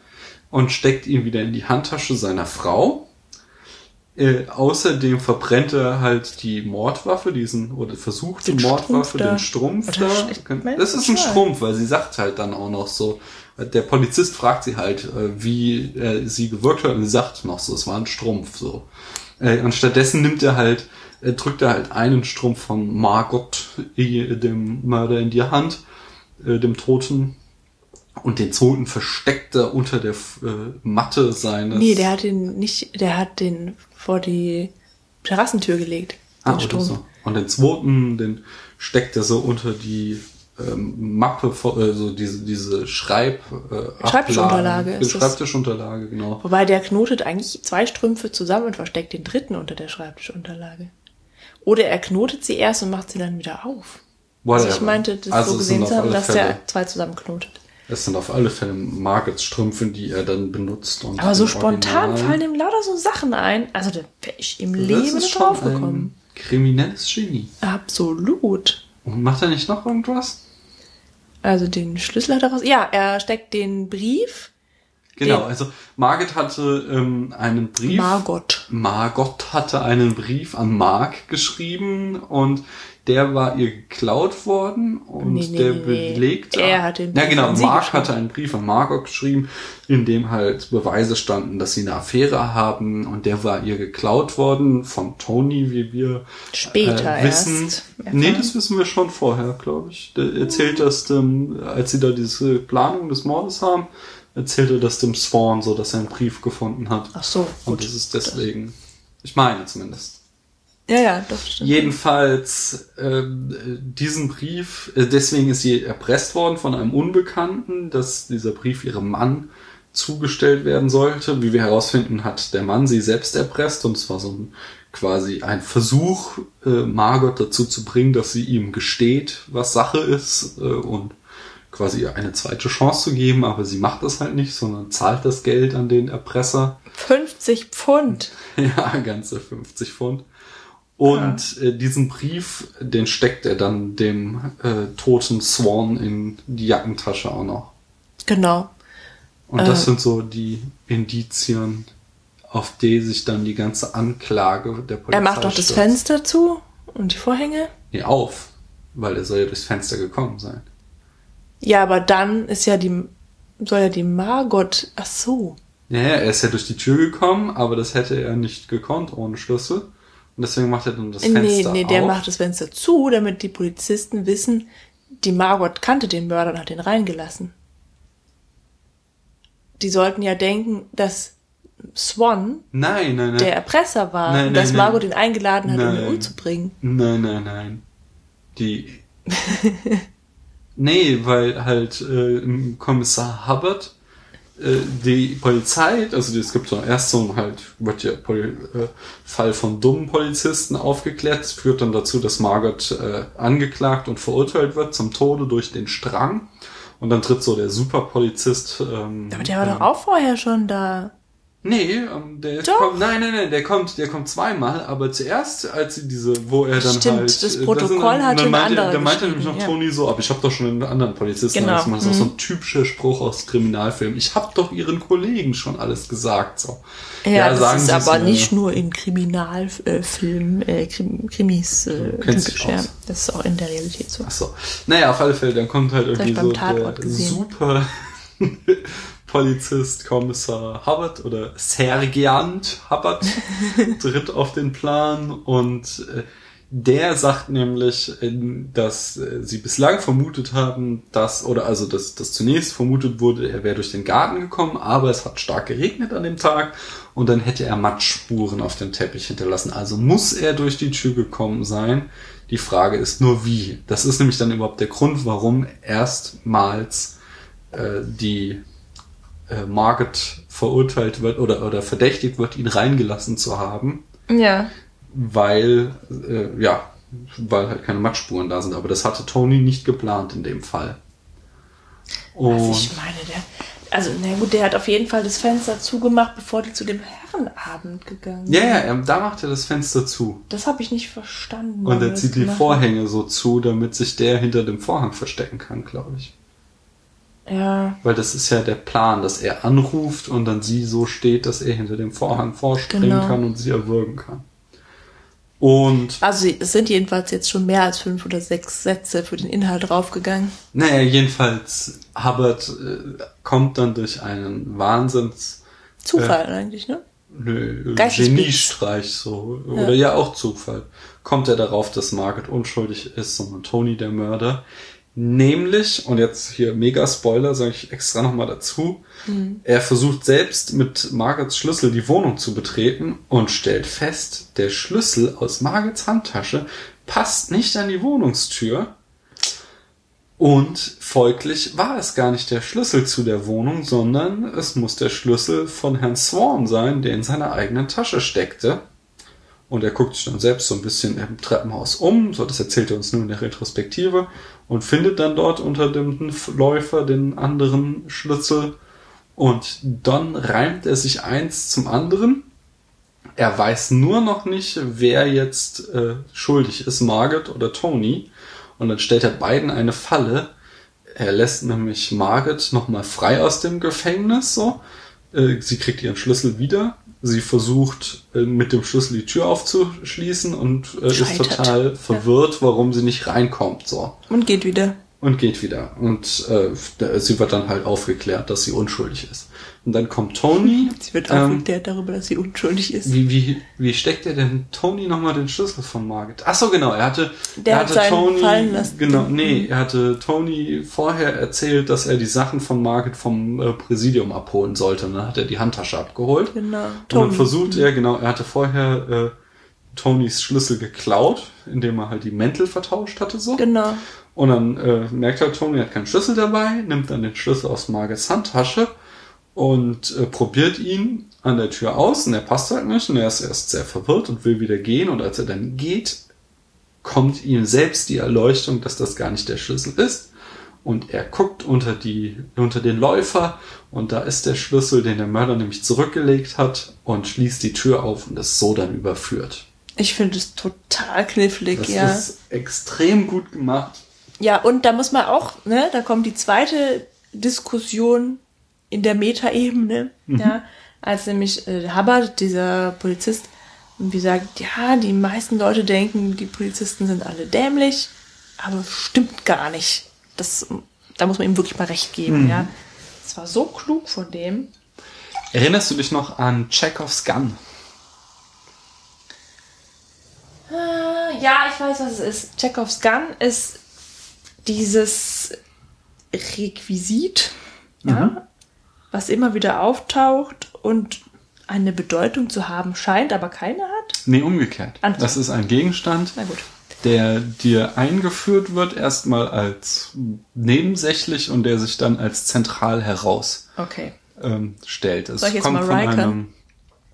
und steckt ihn wieder in die Handtasche seiner Frau. Äh, außerdem verbrennt er halt die Mordwaffe, diesen, oder versucht die Den Mordwaffe, Strumpf da. den Strumpf Oder da. Das ist ein. Strumpf, weil sie sagt halt dann auch noch so, der Polizist fragt sie halt, äh, wie äh, sie gewirkt hat und sie sagt noch so, es war ein Strumpf, so. Äh, Und stattdessen nimmt er halt, äh, drückt er halt einen Strumpf von Margot, äh, dem Mörder, in die Hand, äh, dem Toten, und den zweiten versteckt er unter der äh, Matte seines. Nee, der hat den nicht, der hat den vor die Terrassentür gelegt. Den Ah, Strom. so. Und den zweiten, den steckt er so unter die ähm, Mappe, vor- äh, so diese, diese Schreib, äh, Schreibtischunterlage ist. Schreibtischunterlage, genau. Wobei der knotet eigentlich zwei Strümpfe zusammen und versteckt den dritten unter der Schreibtischunterlage. Oder er knotet sie erst und macht sie dann wieder auf. Also ich Whatever. meinte, das Also so es gesehen zu haben, dass Fälle- der zwei zusammen knotet. Das sind auf alle Fälle Margits Strümpfe, die er dann benutzt. Und Aber so spontan Original- fallen ihm lauter so Sachen ein. Also da wäre ich im Das Leben nicht schon drauf gekommen. kriminelles Genie. Absolut. Und macht er nicht noch irgendwas? Also den Schlüssel hat er raus. Ja, er steckt den Brief. Genau, Den- also Margit hatte ähm, einen Brief. Margot. Margot hatte einen Brief an Mark geschrieben und der war ihr geklaut worden und Nee, nee, der nee, belegte. Er hat den Ja, Brief genau. an sie Mark hatte einen Brief an Margot geschrieben, in dem halt Beweise standen, dass sie eine Affäre haben und der war ihr geklaut worden von Tony, wie wir Später äh, wissen. erst erfahren. Nee, das wissen wir schon vorher, glaube ich. Der erzählt das dem, als sie da diese Planung des Mordes haben, erzählt er das dem Swan, so dass er einen Brief gefunden hat. Ach so, Und gut. das ist deswegen. Ich meine zumindest. Ja, ja, doch, stimmt. Jedenfalls äh, diesen Brief, äh, deswegen ist sie erpresst worden von einem Unbekannten, dass dieser Brief ihrem Mann zugestellt werden sollte. Wie wir herausfinden, hat der Mann sie selbst erpresst und es war so ein quasi ein Versuch, äh, Margot dazu zu bringen, dass sie ihm gesteht, was Sache ist äh, und quasi ihr eine zweite Chance zu geben, aber sie macht das halt nicht, sondern zahlt das Geld an den Erpresser. 50 Pfund. Ja, ganze 50 Pfund. Und äh, diesen Brief, den steckt er dann dem äh, toten Swan in die Jackentasche auch noch. Genau. Und das Äh. sind so die Indizien, auf die sich dann die ganze Anklage der Polizei Er macht doch das. Fenster zu und die Vorhänge. Nee, auf, weil er soll ja durchs Fenster gekommen sein. Ja, aber dann ist ja die, soll ja die Margot, ach so. Ja, ja, er ist ja durch die Tür gekommen, aber das hätte er nicht gekonnt ohne Schlüssel. Und deswegen macht er dann das Fenster Nee, nee, der macht das Fenster zu, damit die Polizisten wissen, die Margot kannte den Mörder und hat ihn reingelassen. Die sollten ja denken, dass Swan Nein, nein, nein. der Erpresser war Nein, und dass. Margot ihn eingeladen hat, um ihn umzubringen. Nein, nein, nein. Die. nee, weil halt äh, Kommissar Hubbard die Polizei, also es gibt so erst so ein halt, wird ja Poli äh, Fall von dummen Polizisten aufgeklärt, das führt dann dazu, dass Margot äh, angeklagt und verurteilt wird zum Tode durch den Strang. Und dann tritt so der Superpolizist. Ähm, Aber der war doch auch vorher schon da. Nee, ähm, der Doch. kommt, nein, nein, nein, der kommt, der kommt zweimal, aber zuerst, als sie diese, wo er dann Stimmt, halt, das äh, Protokoll dann- hatte dann ein meinte, Da meinte nämlich noch ja. Toni so, aber ich habe doch schon einen anderen Polizisten Genau. Das ist auch so mhm. ein typischer Spruch aus Kriminalfilmen. Ich habe doch ihren Kollegen schon alles gesagt, so. Ja, das sagen ist aber mir. nicht nur in Kriminalfilmen, äh, Krim, Krimis äh, typisch, ja. Das ist auch in der Realität so. Ach so. Naja, auf alle Fälle, dann kommt halt irgendwie so der gesehen. super Polizist, Kommissar Hubbard oder Sergeant Hubbard tritt auf den Plan und äh, der sagt nämlich, äh, dass äh, sie bislang vermutet haben, dass, oder also dass, dass zunächst vermutet wurde, er wäre durch den Garten gekommen, aber es hat stark geregnet an dem Tag und dann hätte er Matschspuren auf dem Teppich hinterlassen. Also muss er durch die Tür gekommen sein. Die Frage ist nur wie. Das ist nämlich dann überhaupt der Grund, warum erstmals äh, die äh, Margaret verurteilt wird oder, oder verdächtigt wird, ihn reingelassen zu haben, Ja. weil, äh, ja, weil halt keine Matschspuren da sind. Aber das hatte Tony nicht geplant in dem Fall. Und Also ich meine, der, also na gut, der hat auf jeden Fall das Fenster zugemacht, bevor die zu dem Herrenabend gegangen sind. ja, ja, da macht er das Fenster zu. Das habe ich nicht verstanden. Und er zieht die Vorhänge so zu, damit sich der hinter dem Vorhang verstecken kann, glaube ich. Ja, Weil das ist ja der Plan, dass er anruft und dann sie so steht, dass er hinter dem Vorhang vorspringen Genau. kann und sie erwürgen kann. Und also es sind jedenfalls jetzt schon mehr als fünf oder sechs Sätze für den Inhalt draufgegangen. naja, jedenfalls, Hubbard äh, kommt dann durch einen Wahnsinns Zufall eigentlich, ne? Nö. Geniestreich so. Oder ja. auch Zufall. Kommt er darauf, dass Margaret unschuldig ist, sondern Tony der Mörder. Nämlich, und jetzt hier mega Spoiler, sage ich extra nochmal dazu, er versucht selbst mit Margarets Schlüssel die Wohnung zu betreten und stellt fest, der Schlüssel aus Margarets Handtasche passt nicht an die Wohnungstür. Und folglich war es gar nicht der Schlüssel zu der Wohnung, sondern es muss der Schlüssel von Herrn Swan sein, der in seiner eigenen Tasche steckte. Und er guckt sich dann selbst so ein bisschen im Treppenhaus um, so das erzählt er uns nur in der Retrospektive. Und findet dann dort unter dem Läufer den anderen Schlüssel und dann reimt er sich eins zum anderen. Er weiß nur noch nicht, wer jetzt äh, schuldig ist, Margaret oder Tony. Und dann stellt er beiden eine Falle. Er lässt nämlich Margaret nochmal frei aus dem Gefängnis, so. Äh, sie kriegt ihren Schlüssel wieder. Sie versucht äh, mit dem Schlüssel die Tür aufzuschließen und äh, ist total verwirrt, warum sie nicht reinkommt, so. Und geht wieder. Und geht wieder. Und äh, sie wird dann halt aufgeklärt, dass sie unschuldig ist. Und dann kommt Tony. Sie wird ähm, aufgeklärt darüber, dass sie unschuldig ist. wie, wie, wie steckt er denn Tony nochmal den Schlüssel von Margaret? Ach so, genau. Er hatte, Der er hat hatte seinen Tony, fallen lassen. genau, nee, er hatte Tony vorher erzählt, dass er die Sachen von Margaret vom äh, Präsidium abholen sollte. Und dann hat er die Handtasche abgeholt. Genau. Und dann Tony. versucht er, genau, er hatte vorher äh, Tonys Schlüssel geklaut, indem er halt die Mäntel vertauscht hatte, so. Genau. Und dann äh, merkt er, Tony hat keinen Schlüssel dabei, nimmt dann den Schlüssel aus Margaret's Handtasche und äh, probiert ihn an der Tür aus und er passt halt nicht und er ist erst sehr verwirrt und will wieder gehen und als er dann geht, kommt ihm selbst die Erleuchtung, dass das gar nicht der Schlüssel ist und er guckt unter die unter den Läufer und da ist der Schlüssel, den der Mörder nämlich zurückgelegt hat und schließt die Tür auf und ist so dann überführt. Ich finde es total knifflig, Das ja. ist extrem gut gemacht. Ja, und da muss man auch, ne, da kommt die zweite Diskussion in der Metaebene, ja, als nämlich äh, Hubbard, dieser Polizist, irgendwie sagt, ja, die meisten Leute denken, die Polizisten sind alle dämlich, aber stimmt gar nicht. Das, da muss man ihm wirklich mal recht geben, ja. Das war so klug von dem. Erinnerst du dich noch an Chekhovs Gun? Äh, Ja, ich weiß, was es ist. Chekhovs Gun ist dieses Requisit, ja, was immer wieder auftaucht und eine Bedeutung zu haben scheint, aber keine hat. Nee, umgekehrt. Andersrum. Das ist ein Gegenstand, der dir eingeführt wird, erstmal als nebensächlich und der sich dann als zentral heraus Okay. ähm, stellt. Es Soll ich jetzt mal Riken?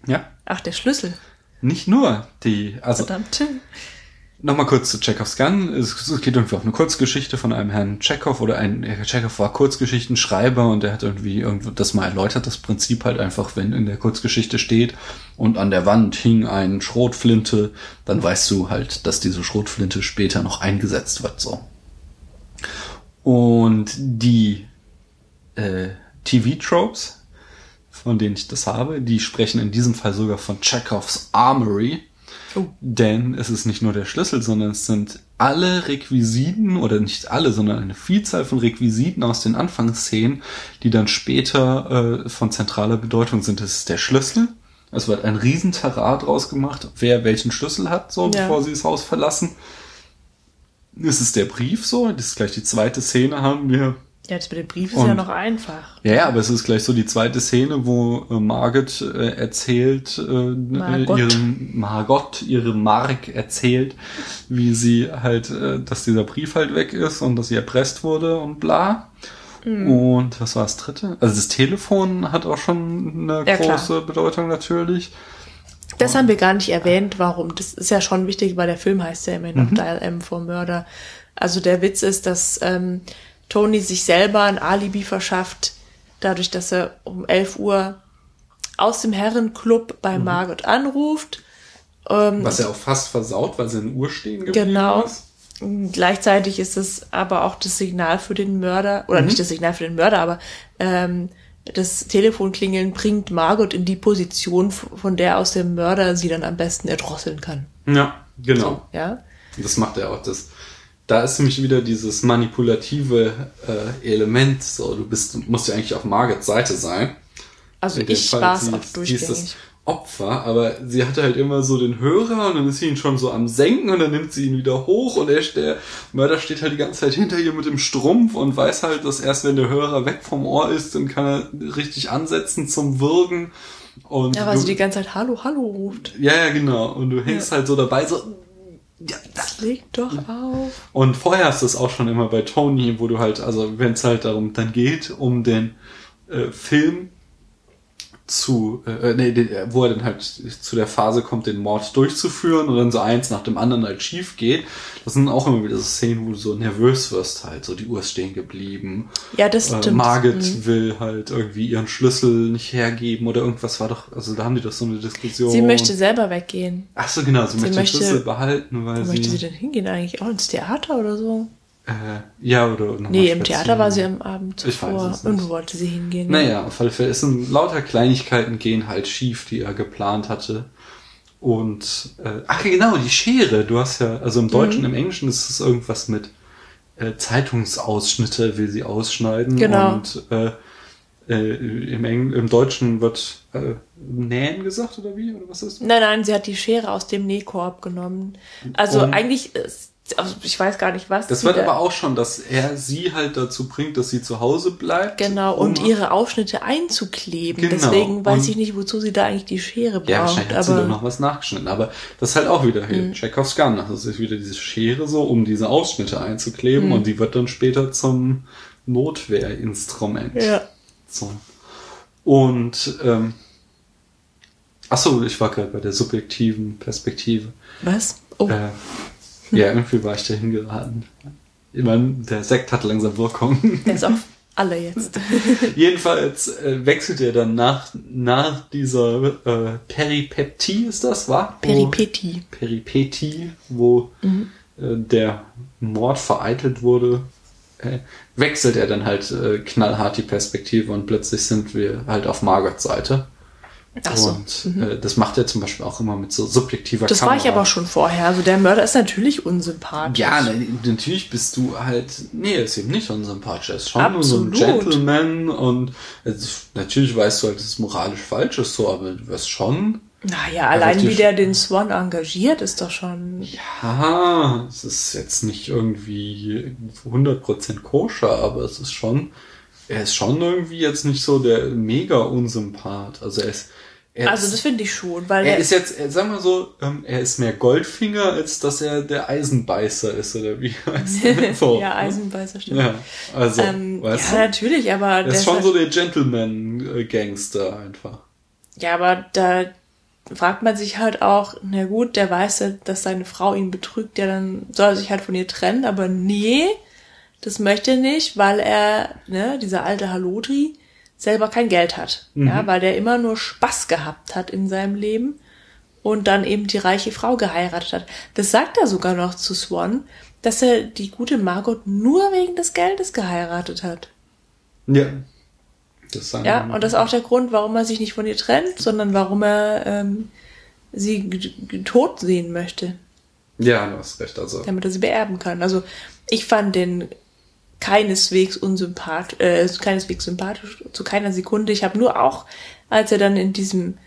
Ja, Ach, der Schlüssel. nicht nur die, also Verdammt. Nochmal kurz zu Chekhovs Gun. Es geht irgendwie auf eine Kurzgeschichte von einem Herrn Chekhov oder ein Herr Chekhov war Kurzgeschichtenschreiber und der hat irgendwie irgendwo das mal erläutert, das Prinzip halt einfach, wenn in der Kurzgeschichte steht und an der Wand hing ein Schrotflinte, dann weißt du halt, dass diese Schrotflinte später noch eingesetzt wird, so. Und die äh, TV-Tropes, von denen ich das habe, die sprechen in diesem Fall sogar von Chekhovs Armory. Oh. Denn es ist nicht nur der Schlüssel, sondern es sind alle Requisiten oder nicht alle, sondern eine Vielzahl von Requisiten aus den Anfangsszenen, die dann später äh, von zentraler Bedeutung sind. Es ist der Schlüssel. Es wird ein Riesenterrat draus gemacht, wer welchen Schlüssel hat, so Ja. bevor sie das Haus verlassen. Es ist der Brief so, das ist gleich die zweite Szene haben wir Ja, das mit dem Brief ist Und- ja noch einfach. ja, ja, aber es ist gleich so die zweite Szene, wo äh, Margot äh, erzählt, äh, Margot. ihrem Margot, ihre Mark erzählt, wie sie halt, äh, dass dieser Brief halt weg ist und dass sie erpresst wurde und bla. Mhm. Und was war das dritte? Also das Telefon hat auch schon eine Ja, klar. große Bedeutung natürlich. Das haben wir gar nicht erwähnt, warum. Das ist ja schon wichtig, weil der Film heißt ja immerhin noch Dial M vor Mörder. Also der Witz ist, dass ähm, Tony sich selber ein Alibi verschafft, dadurch, dass er um 11 Uhr aus dem Herrenclub bei Margot anruft. Ähm, Was ja auch fast versaut, weil sie in Uhr stehen geblieben Genau. ist. Gleichzeitig ist es aber auch das Signal für den Mörder, oder nicht das Signal für den Mörder, aber ähm, das Telefonklingeln bringt Margot in die Position, von der aus der Mörder sie dann am besten erdrosseln kann. Ja, genau. Ja, Das macht er auch. Das, da ist nämlich wieder dieses manipulative äh, Element. So, du bist, musst ja eigentlich auf Margits Seite sein. also In ich war es sie auch ist- durchgängig. das Opfer, aber sie hatte halt immer so den Hörer und dann ist sie ihn schon so am Senken und dann nimmt sie ihn wieder hoch und er, der Mörder steht halt die ganze Zeit hinter ihr mit dem Strumpf und weiß halt, dass erst wenn der Hörer weg vom Ohr ist, dann kann er richtig ansetzen zum Würgen. Und Ja, weil du, sie die ganze Zeit Hallo, Hallo ruft. ja, ja, genau. Und du hängst halt so dabei, so, ja, das Leg doch auf. und vorher hast du es auch schon immer bei Tony, wo du halt, also wenn es halt darum dann geht, um den äh, Film, zu, äh, nee, de- wo er dann halt zu der Phase kommt, den Mord durchzuführen und dann so eins nach dem anderen halt schief geht. Das sind auch immer wieder so Szenen, wo du so nervös wirst halt, so die Uhr ist stehen geblieben. Ja, das Äh, stimmt. Margit Mhm. will halt irgendwie ihren Schlüssel nicht hergeben oder irgendwas war doch, also da haben die doch so eine Diskussion. Sie möchte selber weggehen. Ach so, genau, sie, möchte, möchte- den Schlüssel behalten, weil Wo sie, möchte sie denn hingehen eigentlich? Auch ins Theater oder so? Äh, ja, oder noch Nee, im. Theater war sie am Abend zuvor. Irgendwo wollte sie hingehen. Naja, auf alle Fälle, es sind lauter Kleinigkeiten gehen halt schief, die er geplant hatte. Und, äh, ach genau, die Schere, du hast ja, also im Deutschen, Mhm. im Englischen ist es irgendwas mit äh, Zeitungsausschnitte will sie ausschneiden. Genau. Und äh, äh, im, Eng im Deutschen wird äh, nähen gesagt oder wie? Oder was ist das? Nein, nein, sie hat die Schere aus dem Nähkorb genommen. Also Und- eigentlich, ist, also ich weiß gar nicht was. Das wird da- aber auch schon, dass er sie halt dazu bringt, dass sie zu Hause bleibt. Genau, und um- ihre Ausschnitte einzukleben. Genau, Deswegen weiß und- ich nicht, wozu sie da eigentlich die Schere braucht. Ja, wahrscheinlich hat sie da noch was nachgeschnitten. Aber das ist halt auch wieder hier Chekhovs Gun. Das ist wieder diese Schere so, um diese Ausschnitte einzukleben Mhm. und die wird dann später zum Notwehrinstrument. ja. So. Und ähm, ach so, ich war gerade bei der subjektiven Perspektive. Was? Oh, Äh, ja, irgendwie war ich da hingeraten. Ich meine, der Sekt hat langsam Wirkung. der ist auf alle jetzt. Jedenfalls äh, wechselt er dann nach, nach dieser äh, Peripeptie, ist das, war? Peripetie. Peripetie, wo Mhm. äh, der Mord vereitelt wurde, äh, wechselt er dann halt äh, knallhart die Perspektive und plötzlich sind wir halt auf Margots Seite. Ach so. Und äh, das macht er zum Beispiel auch immer mit so subjektiver Das Kamera. war ich aber schon vorher. Also der Mörder ist natürlich unsympathisch. Ja, ne, natürlich bist du halt, nee, er ist eben nicht unsympathisch. Er ist schon nur so ein Absolut. Gentleman und also, natürlich weißt du halt, dass es moralisch falsch ist, so, aber du wirst schon, Naja, allein wie der den Swan engagiert, ist doch schon. ja, es ist jetzt nicht irgendwie 100% koscher, aber es ist schon, er ist schon irgendwie jetzt nicht so der mega Unsympath. Also er ist, er Also das finde ich schon, weil er ist jetzt, äh, sagen wir so, ähm, er ist mehr Goldfinger, als dass er der Eisenbeißer ist, oder wie heißt er? So, ja? Eisenbeißer stimmt. Ja, also, ähm, weißt ja, natürlich, aber du? Er ist schon halt- so der Gentleman-Gangster einfach. Ja, aber da fragt man sich halt auch, na gut, der weiß ja, dass seine Frau ihn betrügt, ja, dann soll er sich halt von ihr trennen, aber nee, das möchte er nicht, weil er, ne, dieser alte Halotri, selber kein Geld hat. Ja, weil der immer nur Spaß gehabt hat in seinem Leben und dann eben die reiche Frau geheiratet hat. Das sagt er sogar noch zu Swan, dass er die gute Margot nur wegen des Geldes geheiratet hat. Ja. Das Ja, und das ist auch der Grund, warum er sich nicht von ihr trennt, sondern warum er ähm, sie tot sehen möchte, Ja, du hast recht. Also, damit er sie beerben kann. Also ich fand den keineswegs unsympathisch, äh, keineswegs sympathisch, zu keiner Sekunde. Ich habe nur auch, als er dann in diesem,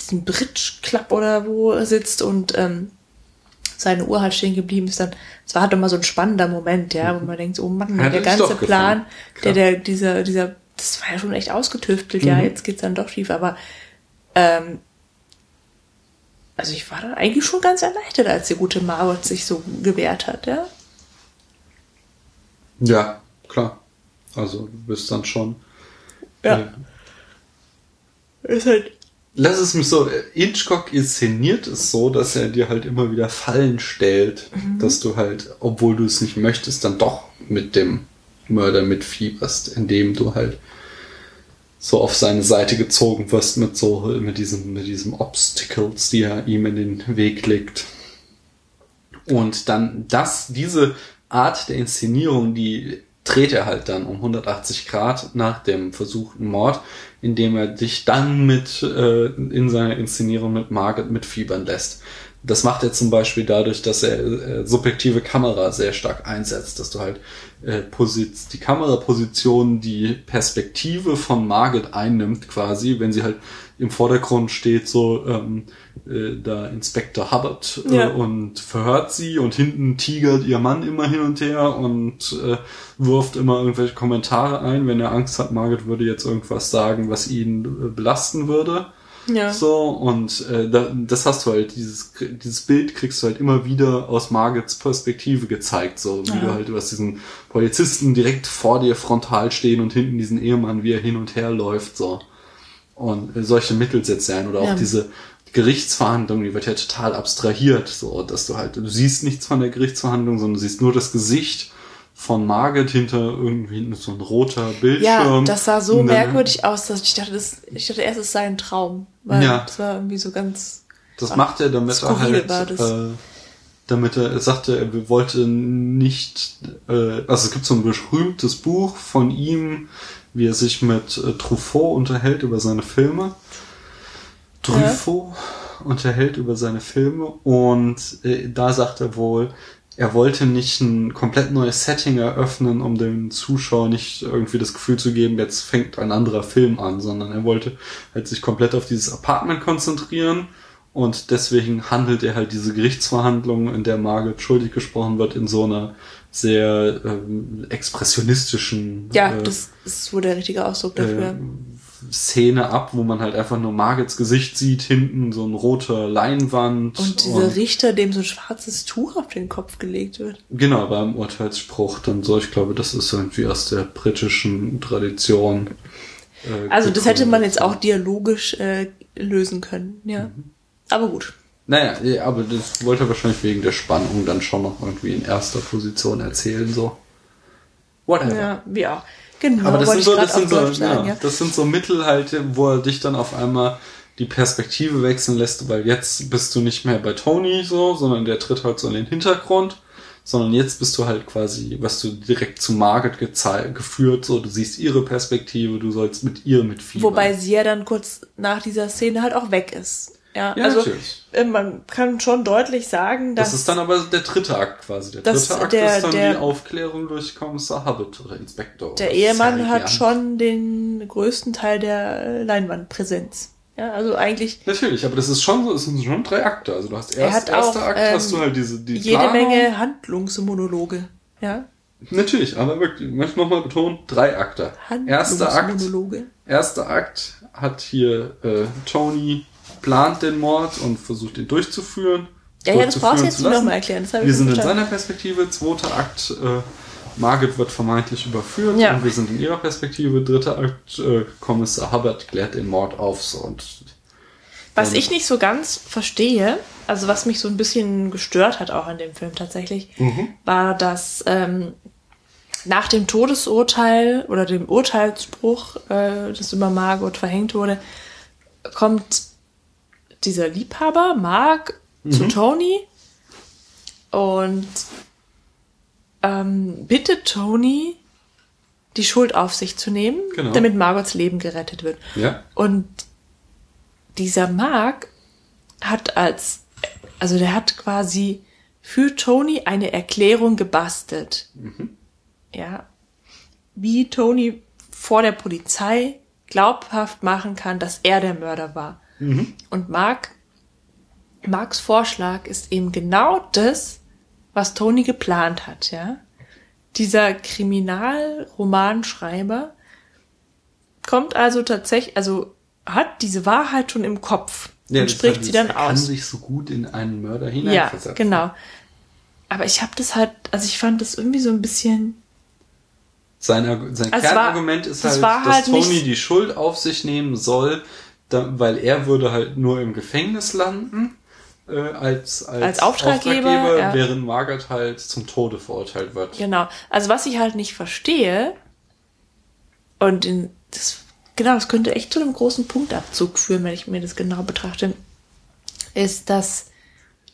diesem Bridge Club oder wo sitzt und ähm, seine Uhr halt stehen geblieben ist, dann, es war halt immer so ein spannender Moment, ja, wo man denkt, oh Mann, Hat der ganze. Plan, der, der, dieser, dieser, das war ja schon echt ausgetüftelt, ja, Mhm. jetzt geht's dann doch schief, aber ähm, also ich war dann eigentlich schon ganz erleichtert, als die gute Margot sich so gewehrt hat, ja. Ja, klar. Also, du bist dann schon. Ja. Ist halt, Lass es mich so, äh, Hitchcock inszeniert es so, dass er dir halt immer wieder Fallen stellt, Mhm. dass du halt, obwohl du es nicht möchtest, dann doch mit dem Mörder mitfieberst, indem du halt so auf seine Seite gezogen wirst mit so, mit diesem, mit diesem Obstacles, die er ihm in den Weg legt. Und dann das, diese Art der Inszenierung, die dreht er halt dann um 180 Grad nach dem versuchten Mord, indem er dich dann mit äh, in seiner Inszenierung mit Margaret mitfiebern lässt. Das macht er zum Beispiel dadurch, dass er äh, subjektive Kamera sehr stark einsetzt, dass du halt äh, die Kameraposition die Perspektive von Margaret einnimmt quasi, wenn sie halt im Vordergrund steht so ähm, äh, da Inspector Hubbard äh, Ja. und verhört sie und hinten tigert ihr Mann immer hin und her und äh, wirft immer irgendwelche Kommentare ein, wenn er Angst hat, Margaret würde jetzt irgendwas sagen, was ihn äh, belasten würde. ja. So, und äh, da, das hast du halt, dieses, dieses Bild kriegst du halt immer wieder aus Margits Perspektive gezeigt, so wie du halt, du hast diesen Polizisten direkt vor dir frontal stehen und hinten diesen Ehemann, wie er hin und her läuft, so. Und solche Mittel setzt er ein. Oder auch Ja. diese Gerichtsverhandlung, die wird ja total abstrahiert, so dass du halt, du siehst nichts von der Gerichtsverhandlung, sondern du siehst nur das Gesicht von Margaret hinter irgendwie so ein roter Bildschirm. Ja, das sah so merkwürdig aus, dass ich dachte, das, ich dachte erst, es sei ein Traum. Weil Ja. das war irgendwie so ganz. Das macht er, damit er halt, äh, damit er, er sagte, er wollte nicht, äh, also es gibt so ein berühmtes Buch von ihm, wie er sich mit äh, Truffaut unterhält über seine Filme. Truffaut unterhält über seine Filme und äh, da sagt er wohl, er wollte nicht ein komplett neues Setting eröffnen, um dem Zuschauer nicht irgendwie das Gefühl zu geben, jetzt fängt ein anderer Film an, sondern er wollte halt sich komplett auf dieses Apartment konzentrieren und deswegen handelt er halt diese Gerichtsverhandlung, in der Margaret schuldig gesprochen wird, in so einer sehr ähm, expressionistischen Ja, äh, das ist wohl der richtige Ausdruck dafür. äh, Szene ab, wo man halt einfach nur Margits Gesicht sieht, hinten so ein roter Leinwand. und dieser Richter, dem so ein schwarzes Tuch auf den Kopf gelegt wird. Genau, beim Urteilsspruch dann so. Ich glaube, das ist irgendwie aus der britischen Tradition. äh, Also das hätte man jetzt auch dialogisch äh, lösen können, ja. Mhm. Aber gut. Naja, ja, aber das wollte er wahrscheinlich wegen der Spannung dann schon noch irgendwie in erster Position erzählen, so. Whatever. Ja, wie auch. Genau, Aber das sind, ich so, das, sind so, ja, ja. das sind so Mittel halt, wo er dich dann auf einmal die Perspektive wechseln lässt, weil jetzt bist du nicht mehr bei Tony so, sondern der tritt halt so in den Hintergrund, sondern jetzt bist du halt quasi, was du direkt zu Margaret geführt, so, du siehst ihre Perspektive, du sollst mit ihr mitfiebern. Wobei sie ja dann kurz nach dieser Szene halt auch weg ist. Ja, Ja, also natürlich. äh, man kann schon deutlich sagen, dass das ist dann aber der dritte Akt quasi. Der dritte Akt der- ist dann der- die Aufklärung durch Kommissar Hubbard oder Inspektor. der oder Ehemann hat schon den größten Teil der äh, Leinwandpräsenz. Ja, also eigentlich Natürlich, aber das ist schon so, es sind schon drei Akte. Also du hast Er erst, auch, erster Akt, ähm, hast du halt diese die jede Planung. Menge Handlungsmonologe. Ja, Natürlich, aber wirklich, ich möchte nochmal betonen, drei Akte. Erster Akt, Handlungsmonologe. erster Akt hat hier äh, Tony plant den Mord und versucht ihn durchzuführen. Ja, ja, das brauchst du jetzt nochmal erklären. Das habe ich Wir sind in verstanden. seiner Perspektive, zweiter Akt, äh, Margaret wird vermeintlich überführt Ja. und wir sind in ihrer Perspektive, dritter Akt, äh, Kommissar Hubbard klärt den Mord auf so und Was ich nicht so ganz verstehe, also was mich so ein bisschen gestört hat auch an dem Film tatsächlich, war, dass ähm, nach dem Todesurteil oder dem Urteilsspruch, äh, das über Margot verhängt wurde, kommt dieser Liebhaber, Mark, zu Tony und ähm, bittet Tony, die Schuld auf sich zu nehmen, Genau. damit Margots Leben gerettet wird. ja. Und dieser Mark hat als, also der hat quasi für Tony eine Erklärung gebastelt. Ja. Wie Tony vor der Polizei glaubhaft machen kann, dass er der Mörder war. Und Mark, Marks Vorschlag ist eben genau das, was Tony geplant hat, ja. Dieser Kriminalromanschreiber kommt also tatsächlich, also hat diese Wahrheit schon im Kopf und das spricht hat- sie dann er kann aus. sich so gut in einen Mörder Ja, hineinversetzen. genau. Aber ich habe das halt, also ich fand das irgendwie so ein bisschen, Sein, sein Also Kernargument war- ist das halt, war dass halt Tony nicht- die Schuld auf sich nehmen soll, da, weil er würde halt nur im Gefängnis landen äh, als, als, Als Auftraggeber, ja. während Margaret halt zum Tode verurteilt wird. genau. Also was ich halt nicht verstehe, und in, das, genau, das könnte echt zu einem großen Punktabzug führen, wenn ich mir das genau betrachte, ist, dass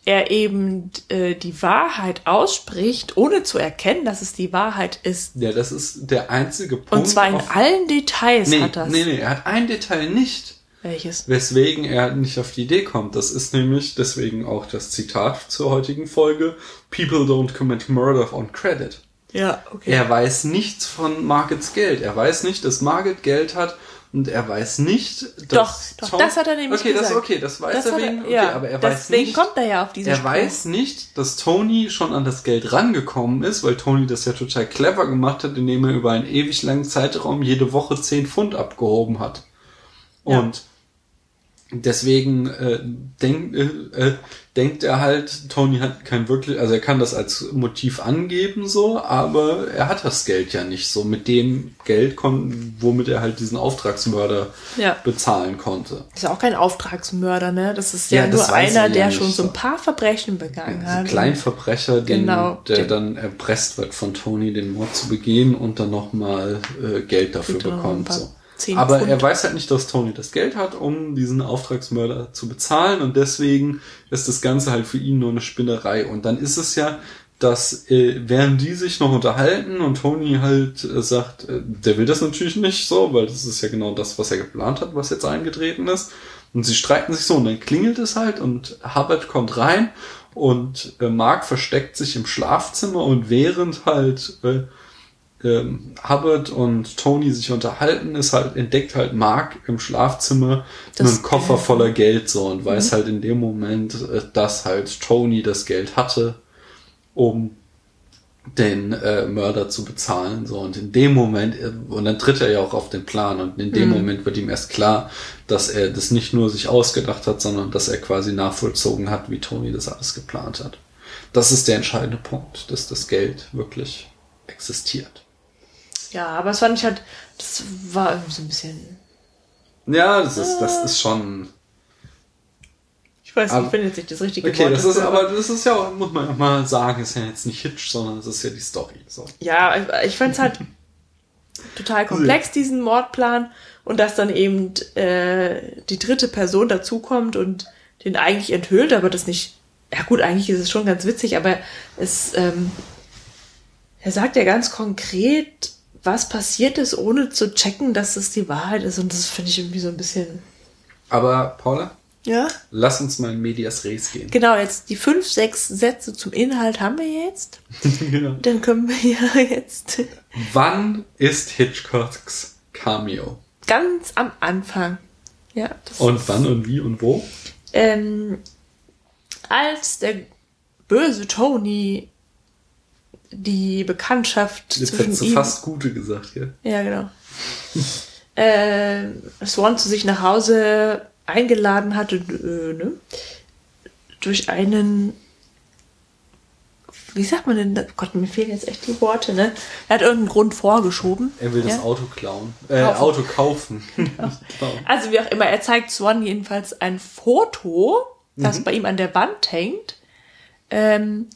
er eben äh, die Wahrheit ausspricht, ohne zu erkennen, dass es die Wahrheit ist. Ja, das ist der einzige Punkt. Und zwar in allen Details nee, hat das. nee, nee, er hat ein Detail nicht, Welches? weswegen er nicht auf die Idee kommt. Das ist nämlich deswegen auch das Zitat zur heutigen Folge. People don't commit murder on credit. Ja, okay. Er weiß nichts von Margits Geld. Er weiß nicht, dass Margit Geld hat und er weiß nicht, dass Doch, doch, das hat er nämlich okay, gesagt. Das, okay, das weiß Das er wegen, okay, ja, aber er weiß deswegen nicht. kommt er ja auf diesen er Spruch. weiß nicht, dass Tony schon an das Geld rangekommen ist, weil Tony das ja total clever gemacht hat, indem er über einen ewig langen Zeitraum jede Woche 10 Pfund abgehoben hat. Und deswegen äh, denk, äh, äh, denkt er halt, Tony hat kein wirklich, also er kann das als Motiv angeben so, aber er hat das Geld ja nicht so. Mit dem Geld, kon womit er halt diesen Auftragsmörder Ja. bezahlen konnte. Ist ja auch kein Auftragsmörder, ne? Das ist ja, Ja, das nur einer, ja der schon so ein paar Verbrechen begangen hat. Kleinverbrecher, den, Genau, der den- dann erpresst wird von Tony, den Mord zu begehen und dann nochmal äh, Geld dafür noch bekommt. So. Zehn Aber Pfund. er weiß halt nicht, dass Tony das Geld hat, um diesen Auftragsmörder zu bezahlen und deswegen ist das Ganze halt für ihn nur eine Spinnerei. Und dann ist es ja, dass äh, während die sich noch unterhalten und Tony halt äh, sagt, äh, der will das natürlich nicht so, weil das ist ja genau das, was er geplant hat, was jetzt eingetreten ist. Und sie streiten sich so und dann klingelt es halt und Hubbard kommt rein und äh, Mark versteckt sich im Schlafzimmer und während halt äh, ähm, Hubbard und Tony sich unterhalten, ist halt, entdeckt halt Mark im Schlafzimmer Das einen Koffer Geld. voller Geld so und weiß halt in dem Moment, äh, dass halt Tony das Geld hatte, um den äh, Mörder zu bezahlen so und in dem Moment äh, und dann tritt er ja auch auf den Plan und in dem Moment wird ihm erst klar, dass er das nicht nur sich ausgedacht hat, sondern dass er quasi nachvollzogen hat, wie Tony das alles geplant hat. Das ist der entscheidende Punkt, dass das Geld wirklich existiert. Ja, aber es fand ich halt, das war irgendwie so ein bisschen, Ja, das ist, das ist schon. ich weiß nicht, ich finde jetzt nicht das richtige Okay, Wort. das ist aber, das ist ja, auch, muss man auch mal sagen, ist ja jetzt nicht Hitch, sondern es ist ja die Story. So. Ja, ich fand es halt total komplex, diesen Mordplan. Und dass dann eben äh, die dritte Person dazukommt und den eigentlich enthüllt, aber das nicht. Ja gut, eigentlich ist es schon ganz witzig, aber es, ähm, er sagt ja ganz konkret, was passiert ist, ohne zu checken, dass es die Wahrheit ist. Und das finde ich irgendwie so ein bisschen. Aber, Paula, Ja? lass uns mal in Medias Res gehen. Genau, jetzt die fünf, sechs Sätze zum Inhalt haben wir jetzt. genau. Dann können wir ja jetzt Wann ist Hitchcocks Cameo? ganz am Anfang. Ja, Und wann und wie und wo? ähm, als der böse Tony die Bekanntschaft Jetzt zwischen hättest du ihm, fast Gute gesagt, ja. ja genau, äh, Swan zu sich nach Hause eingeladen hatte, äh, ne? durch einen, wie sagt man denn, das? Gott, mir fehlen jetzt echt die Worte, ne? Er hat irgendeinen Grund vorgeschoben. Er will das ja? Auto klauen. Äh, Kaufen. Auto kaufen. Genau. Also wie auch immer, er zeigt Swan jedenfalls ein Foto, das bei ihm an der Wand hängt, ähm,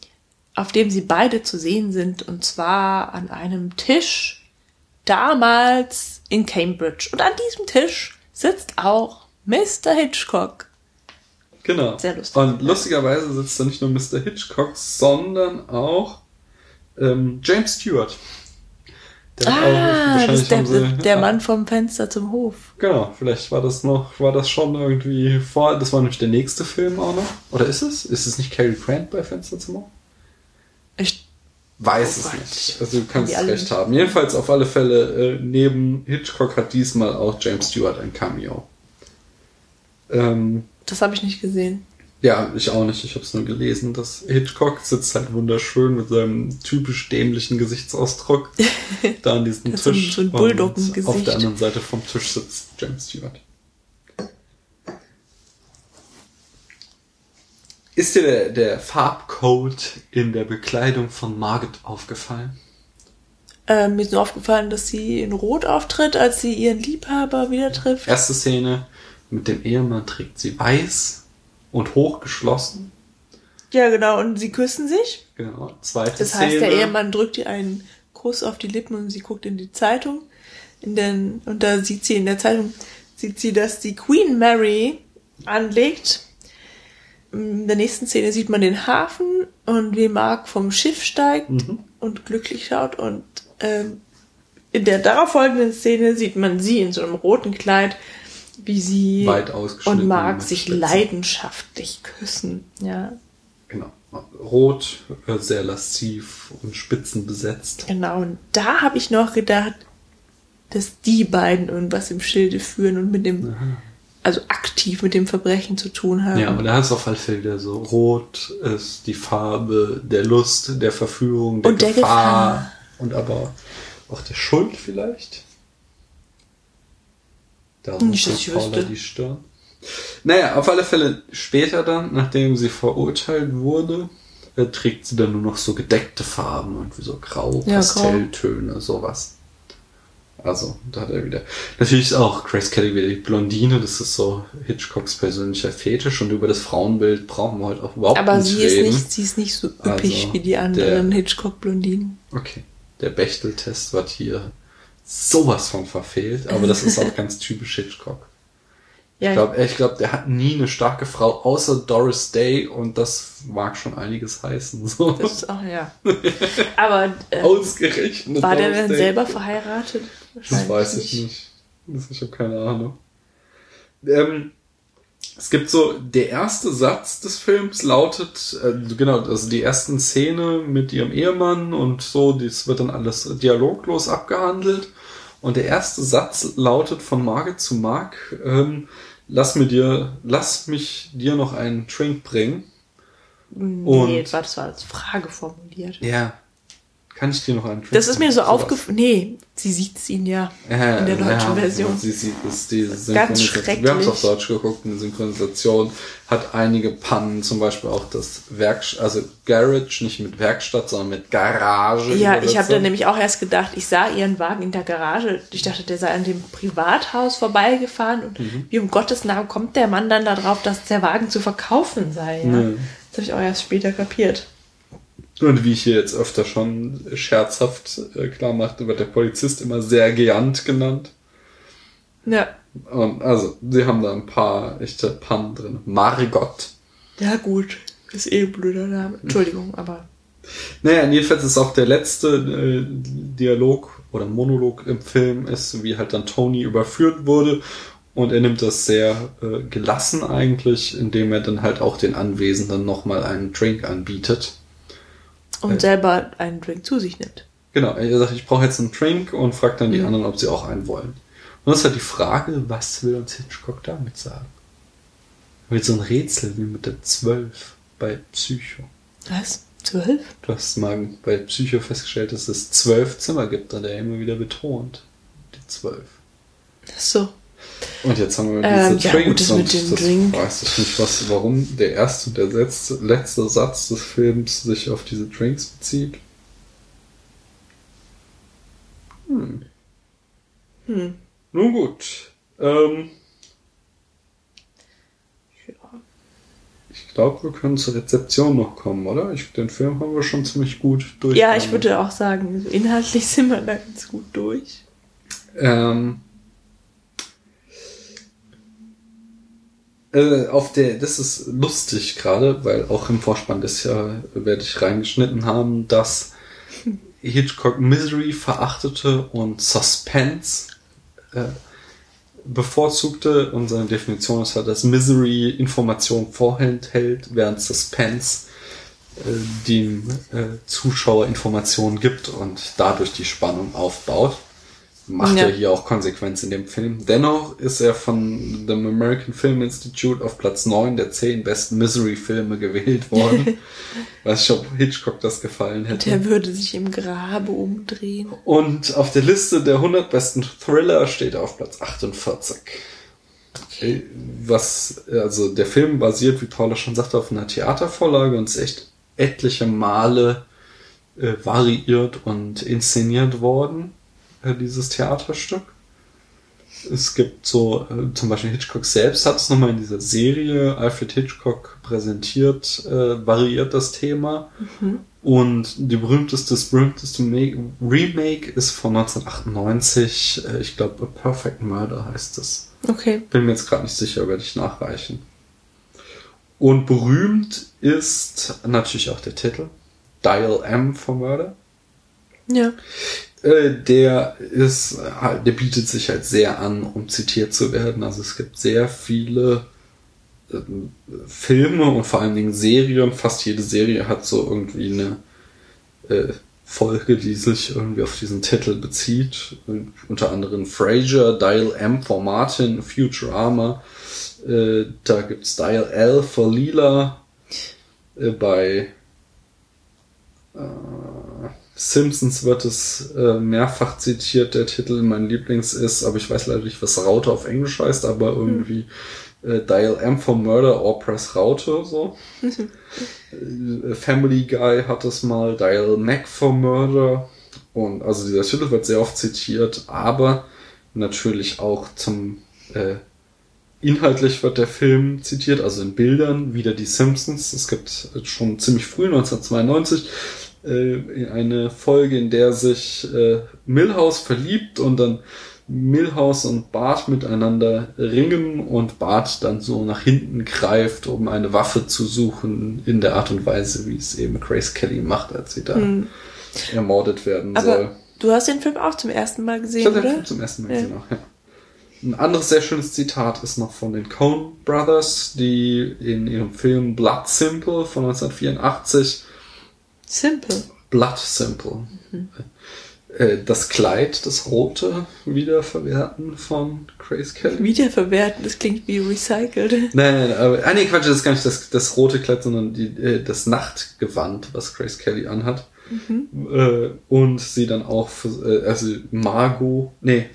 auf dem sie beide zu sehen sind, und zwar an einem Tisch damals in Cambridge. Und an diesem Tisch sitzt auch Mr. Hitchcock. Genau. Sehr lustig. Und lustigerweise sitzt da nicht nur Mr. Hitchcock, sondern auch ähm, James Stewart. Der Ah, das ist der, sie- der Mann vom Fenster zum Hof. Genau, vielleicht war das noch, war das schon irgendwie vor, das war nämlich der nächste Film auch noch. Oder ist es? Ist es nicht Cary Grant bei Fenster zum Hof? Ich, Weiß Oh es nicht. ich Also du kannst recht haben. Jedenfalls auf alle Fälle, äh, neben Hitchcock hat diesmal auch James Stewart ein Cameo. Ähm, das habe ich nicht gesehen. ja, ich auch nicht. Ich habe es nur gelesen. Das Hitchcock sitzt halt wunderschön mit seinem typisch dämlichen Gesichtsausdruck da an diesem Tisch. so ein Und Bulldoggen-Gesicht. Auf der anderen Seite vom Tisch sitzt James Stewart. Ist dir der, der Farbcode in der Bekleidung von Margaret aufgefallen? Ähm, mir ist nur aufgefallen, dass sie in Rot auftritt, als sie ihren Liebhaber wieder trifft. Erste Szene mit dem Ehemann trägt sie weiß und hochgeschlossen. Ja, genau, und sie küssen sich. Genau. Zweite Das Szene. heißt, der Ehemann drückt ihr einen Kuss auf die Lippen und sie guckt in die Zeitung. In den, und da sieht sie in der Zeitung, sieht sie, dass die Queen Mary anlegt. In der nächsten Szene sieht man den Hafen und wie Mark vom Schiff steigt Mhm. und glücklich schaut. Und ähm, in der darauffolgenden Szene sieht man sie in so einem roten Kleid, wie sie und Mark sich Spitzen. leidenschaftlich küssen. Ja, Genau. Rot, äh, sehr lasziv und spitzenbesetzt. Genau, und da habe ich noch gedacht, dass die beiden irgendwas im Schilde führen und mit dem, also aktiv mit dem Verbrechen zu tun haben. Ja, aber da es auf alle Fälle wieder so. Rot ist die Farbe der Lust, der Verführung, der, Und der Gefahr. Gefahr. Und aber auch der Schuld vielleicht. Darum Nicht, dass ich wüsste. die Stirn. Naja, auf alle Fälle später dann, nachdem sie verurteilt wurde, äh, trägt sie dann nur noch so gedeckte Farben, irgendwie so grau, Ja, Pastelltöne, sowas. Also, da hat er wieder. Natürlich ist auch Grace Kelly wieder die Blondine, das ist so Hitchcocks persönlicher Fetisch und über das Frauenbild brauchen wir halt auch überhaupt Aber nicht sie ist reden. nicht, sie ist nicht so üppig Also, wie die anderen der- Hitchcock-Blondinen. Okay. Der Bechteltest wird hier sowas von verfehlt, aber das ist auch ganz typisch Hitchcock. Ja, Ich glaube, ich glaub, der hat nie eine starke Frau, außer Doris Day und das mag schon einiges heißen. So. das ist auch, ja. Aber äh, Ausgerechnet. war der Doris denn Day. selber verheiratet? Das weiß ich nicht. Das, ich habe keine Ahnung. Ähm, es gibt so, der erste Satz des Films lautet, äh, genau, also die ersten Szene mit ihrem Ehemann und so, das wird dann alles dialoglos abgehandelt. Und der erste Satz lautet von Margit zu Mark, ähm, lass mir dir, lass mich dir noch einen Drink bringen. Nee, Und- war, das war als Frage formuliert. Ja. Kann ich dir noch einen Drink Das ist mir so aufgefallen. Nee, sie sieht's ihn ja Äh, in der deutschen ja, Version. Sie, sie, ist die Ganz Synchronisation. Wir haben es auf schrecklich. Deutsch geguckt. Die Synchronisation hat einige Pannen, zum Beispiel auch das Werk, also Garage, nicht mit Werkstatt, sondern mit Garage. Ja, ich habe dann nämlich auch erst gedacht, ich sah ihren Wagen in der Garage. Ich dachte, der sei an dem Privathaus vorbeigefahren. Und Mhm. wie um Gottes Namen kommt der Mann dann darauf, dass der Wagen zu verkaufen sei. Ja? Nee. Das habe ich auch erst später kapiert. Und wie ich hier jetzt öfter schon scherzhaft äh, klar machte, wird der Polizist immer sehr geant genannt. Ja, Und also, sie haben da ein paar echte Pannen drin. Margot. ja gut. Ist eh ein blöder Name. Entschuldigung, aber Naja, jedenfalls ist auch der letzte äh, Dialog oder Monolog im Film ist, wie halt dann Tony überführt wurde. Und er nimmt das sehr äh, gelassen eigentlich, indem er dann halt auch den Anwesenden nochmal einen Drink anbietet. Und selber einen Drink zu sich nimmt. Genau, er sagt, ich brauche jetzt einen Drink und fragt dann die Mhm. anderen, ob sie auch einen wollen. Und das ist halt die Frage, was will uns Hitchcock damit sagen? Mit so ein Rätsel wie mit der 12 bei Psycho. Was? Zwölf? Du hast mal bei Psycho festgestellt, dass es zwölf Zimmer gibt, und er immer wieder betont. Die zwölf. Ach so. Und jetzt haben wir Ähm, diese ja, Drinks gut, das und mit dem das Drink. weiß ich nicht, was, warum der erste und der letzte, letzte Satz des Films sich auf diese Drinks bezieht. Hm. Hm. Nun gut. Ähm, Ja. ich glaube, wir können zur Rezeption noch kommen, oder? Ich, den Film haben wir schon ziemlich gut durch. ja, ich würde auch sagen, inhaltlich sind wir da ganz gut durch. Ähm, äh, auf der, das ist lustig gerade, weil auch im Vorspann des Jahr werde ich reingeschnitten haben, dass Hitchcock Misery verachtete und Suspense äh, bevorzugte. Und seine Definition ist halt, dass Misery Information vorenthält, während Suspense äh, dem äh, Zuschauer Informationen gibt und dadurch die Spannung aufbaut. Macht Ja. er hier auch Konsequenz in dem Film. Dennoch ist er von dem American Film Institute auf Platz 9 der 10 besten Misery-Filme gewählt worden. Weiß ich, ob Hitchcock das gefallen hätte. Der würde sich im Grabe umdrehen. Und auf der Liste der 100 besten Thriller steht er auf Platz 48. Äh, Was, also der Film basiert, wie Paula schon sagte, auf einer Theatervorlage und ist echt etliche Male äh, variiert und inszeniert worden, äh, dieses Theaterstück. Es gibt so, äh, zum Beispiel Hitchcock selbst hat es nochmal in dieser Serie Alfred Hitchcock präsentiert, äh, variiert das Thema. Und die berühmteste, das berühmteste Ma- Remake ist von 1998, äh, ich glaube A Perfect Murder heißt es. Okay. Bin mir jetzt gerade nicht sicher, werde ich nachreichen. Und berühmt ist natürlich auch der Titel. Dial M for Murder. Ja. Äh, der ist halt, der bietet sich halt sehr an, um zitiert zu werden. Also es gibt sehr viele ähm, Filme und vor allen Dingen Serien. Fast jede Serie hat so irgendwie eine äh, Folge, die sich irgendwie auf diesen Titel bezieht. Unter anderem Frasier, Dial M for Martin, Futurama. Äh, da gibt's Dial L for Lila. Äh, bei Simpsons wird es äh, mehrfach zitiert, der Titel mein Lieblings ist, aber ich weiß leider nicht, was Raute auf Englisch heißt, aber irgendwie äh, Dial M for Murder or Press Raute, so. Äh, Family Guy hat es mal, Dial Mac for Murder. Und also dieser Titel wird sehr oft zitiert, aber natürlich auch zum äh, inhaltlich wird der Film zitiert, also in Bildern, wieder die Simpsons. Es gibt schon ziemlich früh, 1992, äh, eine Folge, in der sich äh, Milhouse verliebt und dann Milhouse und Bart miteinander ringen und Bart dann so nach hinten greift, um eine Waffe zu suchen, in der Art und Weise, wie es eben Grace Kelly macht, als sie da ermordet werden Aber soll. du hast den Film auch zum ersten Mal Ich gesehen, habe den oder? Film zum ersten Mal Ja. gesehen auch, ja. Ein anderes sehr schönes Zitat ist noch von den Coen Brothers, die in ihrem Film Blood Simple von 1984 Simple. Blood Simple. äh, Das Kleid, das rote, wiederverwerten von Grace Kelly. Wiederverwerten, das klingt wie recycelt. Nein, nein, aber, ah, nee, Quatsch, das ist gar nicht das, das rote Kleid, sondern die, äh, das Nachtgewand, was Grace Kelly anhat. Äh, und sie dann auch, für, also Margot, nee,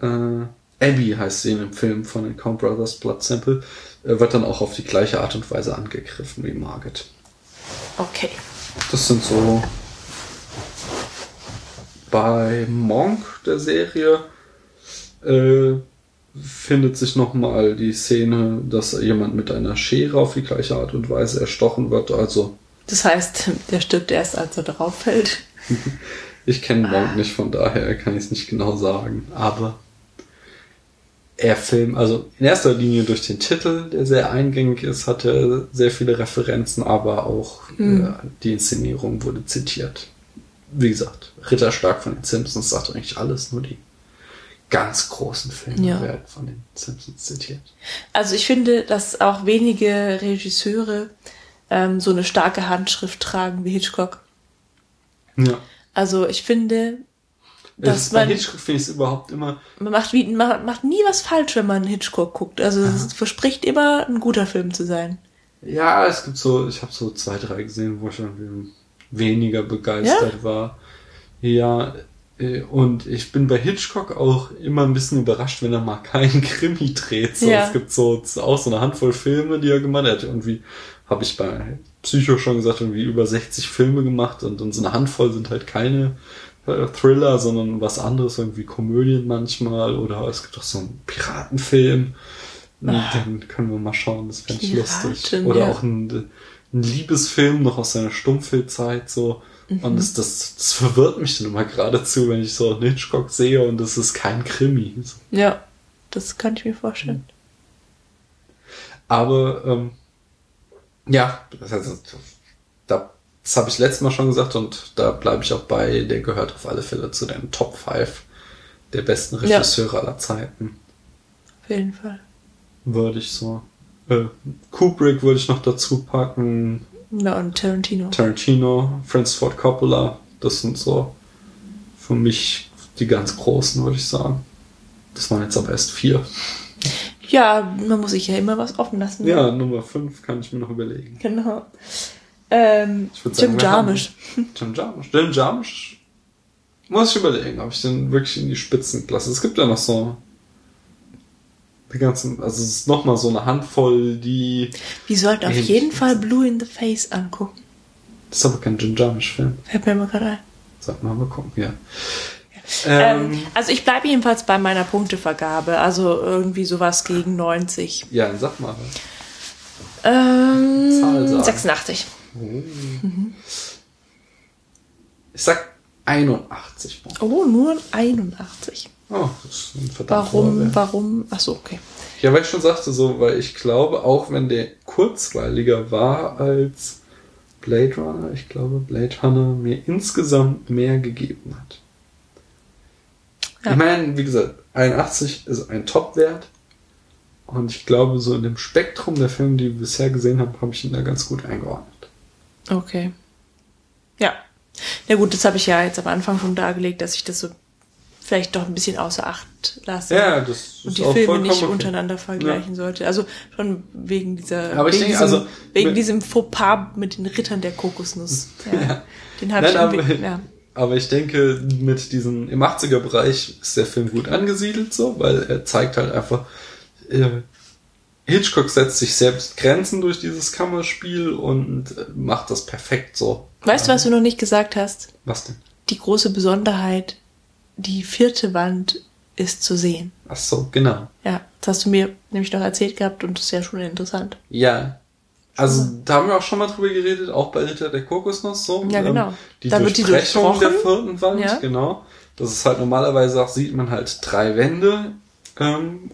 Abby heißt sie in dem Film von den Count Brothers Blood Simple, äh, wird dann auch auf die gleiche Art und Weise angegriffen wie Margaret. Okay. Das sind so bei Monk der Serie äh, findet sich nochmal die Szene, dass jemand mit einer Schere auf die gleiche Art und Weise erstochen wird. Also Das heißt, der stirbt erst, als er drauf fällt. ich kenne Monk nicht, von daher kann ich es nicht genau sagen. Aber er film, also in erster Linie durch den Titel, der sehr eingängig ist, hat er sehr viele Referenzen, aber auch äh, die Inszenierung wurde zitiert. Wie gesagt, Ritterschlag von den Simpsons sagt eigentlich alles, nur die ganz großen Filme Ja. werden von den Simpsons zitiert. Also ich finde, dass auch wenige Regisseure ähm, so eine starke Handschrift tragen wie Hitchcock. Ja. Also ich finde, dass bei man, Hitchcock finde ich es überhaupt immer man macht, wie, man macht nie was falsch, wenn man Hitchcock guckt. Also es verspricht immer ein guter Film zu sein. Ja, es gibt so, ich habe so zwei, drei gesehen, wo ich irgendwie weniger begeistert war. Ja, äh, und ich bin bei Hitchcock auch immer ein bisschen überrascht, wenn er mal keinen Krimi dreht. So, Ja. Es gibt so auch so eine Handvoll Filme, die er gemacht hat. Irgendwie habe ich bei Psycho schon gesagt, irgendwie über 60 Filme gemacht und, und so eine Handvoll sind halt keine Thriller, sondern was anderes, irgendwie Komödien manchmal oder es gibt auch so einen Piratenfilm. Den können wir mal schauen, das fände ich lustig. Oder ja. auch ein, ein Liebesfilm noch aus seiner Stummfilmzeit so. Mhm. Und das, das, das verwirrt mich dann immer geradezu, wenn ich so einen Hitchcock sehe und das ist kein Krimi. So. Ja, das kann ich mir vorstellen. Aber ähm, ja, das, heißt, da, das habe ich letztes Mal schon gesagt und da bleibe ich auch bei, der gehört auf alle Fälle zu den Top 5 der besten Ja. Regisseure aller Zeiten. Auf jeden Fall. Würde ich so. Äh, Kubrick würde ich noch dazu packen, Ja, und Tarantino. Tarantino, Francis Ford Coppola, das sind so für mich die ganz großen, würde ich sagen. Das waren jetzt aber erst vier. Ja, man muss sich ja immer was offen lassen. Ja, Nummer fünf kann ich mir noch überlegen. Genau. Ähm, Jim Jarmusch. Jim Jarmusch. Jim Jarmusch. Muss ich überlegen, ob ich den wirklich in die Spitzenklasse. Es gibt ja noch so die ganzen, also es ist nochmal so eine Handvoll, die. Wir sollten auf jeden Fall Blue in the Face angucken. Das ist aber kein Jim Jarmusch-Film. Fällt mir mal gerade ein. Sag mal, mal gucken, ja. Ähm, ähm, also ich bleibe jedenfalls bei meiner Punktevergabe, also irgendwie sowas gegen 90. Ja, dann sag mal. Ähm, 86. Ich sag 81 Punkte. Oh, nur 81. Oh, das ist ein verdammt Warum, warum? Achso, okay. Ja, weil ich schon sagte, so, weil ich glaube, auch wenn der kurzweiliger war als Blade Runner, ich glaube, Blade Runner mir insgesamt mehr gegeben hat. Ja. Ich meine, wie gesagt, 81 ist ein Top-Wert. Und ich glaube, so in dem Spektrum der Filme, die wir bisher gesehen haben, habe ich ihn da ganz gut eingeordnet. Okay. Ja. Ja gut, das habe ich ja jetzt am Anfang schon dargelegt, dass ich das so vielleicht doch ein bisschen außer Acht lasse. Ja, das ist und die Filme nicht okay. untereinander vergleichen sollte. Also schon wegen dieser, Aber wegen, denke, diesem, also, wegen mit- diesem Fauxpas mit den Rittern der Kokosnuss. Ja. Den habe ich aber, ja. aber ich denke, mit diesem, im 80er-Bereich ist der Film gut angesiedelt so, weil er zeigt halt einfach äh, Hitchcock setzt sich selbst Grenzen durch dieses Kammerspiel und äh, macht das perfekt so. Weißt du, was du noch nicht gesagt hast? Was denn? Die große Besonderheit, die vierte Wand ist zu sehen. Ach so, genau. Ja, das hast du mir nämlich noch erzählt gehabt und das ist ja schon interessant. Ja. Also da haben wir auch schon mal drüber geredet, auch bei Ritter der Kokosnuss so. Ja, genau. Ähm, die Da wird die Durchbrechung der vierten Wand, Ja. genau. Das ist halt normalerweise auch, sieht man halt drei Wände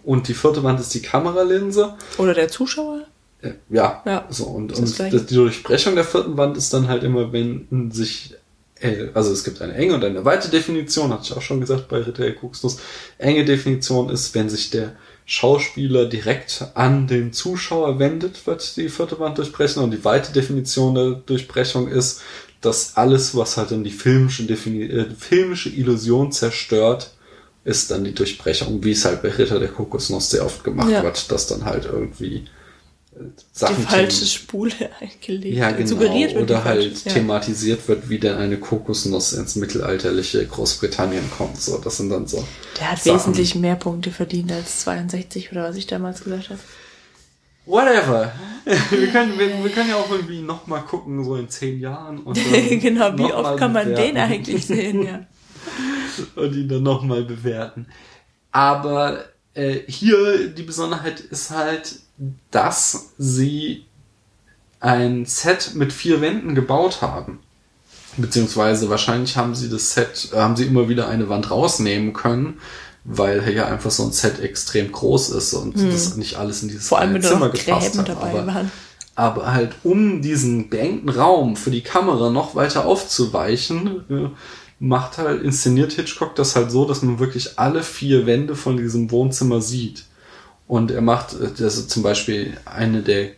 und die vierte Wand ist die Kameralinse. Oder der Zuschauer? Äh, Ja, Ja, so und, und die Durchbrechung der vierten Wand ist dann halt immer, wenn sich, äh, also es gibt eine enge und eine weite Definition, hatte ich auch schon gesagt bei Ritter Kokosnuss. Enge Definition ist, wenn sich der Schauspieler direkt an den Zuschauer wendet, wird die vierte Wand durchbrechen und die weite Definition der Durchbrechung ist, dass alles, was halt dann die filmische, Defini äh, filmische Illusion zerstört, ist dann die Durchbrechung, wie es halt bei Ritter der Kokosnuss sehr oft gemacht Ja. wird, dass dann halt irgendwie äh, Die Sachen falsche them- Spule eingelegt. ja, genau. Suggeriert wird die Oder halt falsche, ja. thematisiert wird, wie denn eine Kokosnuss ins mittelalterliche Großbritannien kommt. So, das sind dann so. Der hat Sachen. wesentlich mehr Punkte verdient als 62 oder was ich damals gesagt habe. Whatever. wir, können, wir, wir können ja auch irgendwie nochmal gucken, so in zehn Jahren. Und genau, wie oft kann man den eigentlich sehen, ja. und ihn dann nochmal bewerten. Aber äh, hier die Besonderheit ist halt, dass sie ein Set mit vier Wänden gebaut haben. Beziehungsweise wahrscheinlich haben sie das Set, haben sie immer wieder eine Wand rausnehmen können, weil hier einfach so ein Set extrem groß ist und das nicht alles in dieses Hm. Vor allem, Zimmer gepasst Gräben hat. dabei aber, waren. aber halt um diesen beengten Raum für die Kamera noch weiter aufzuweichen, äh, macht halt, inszeniert Hitchcock das halt so, dass man wirklich alle vier Wände von diesem Wohnzimmer sieht. Und er macht, ist zum Beispiel eine der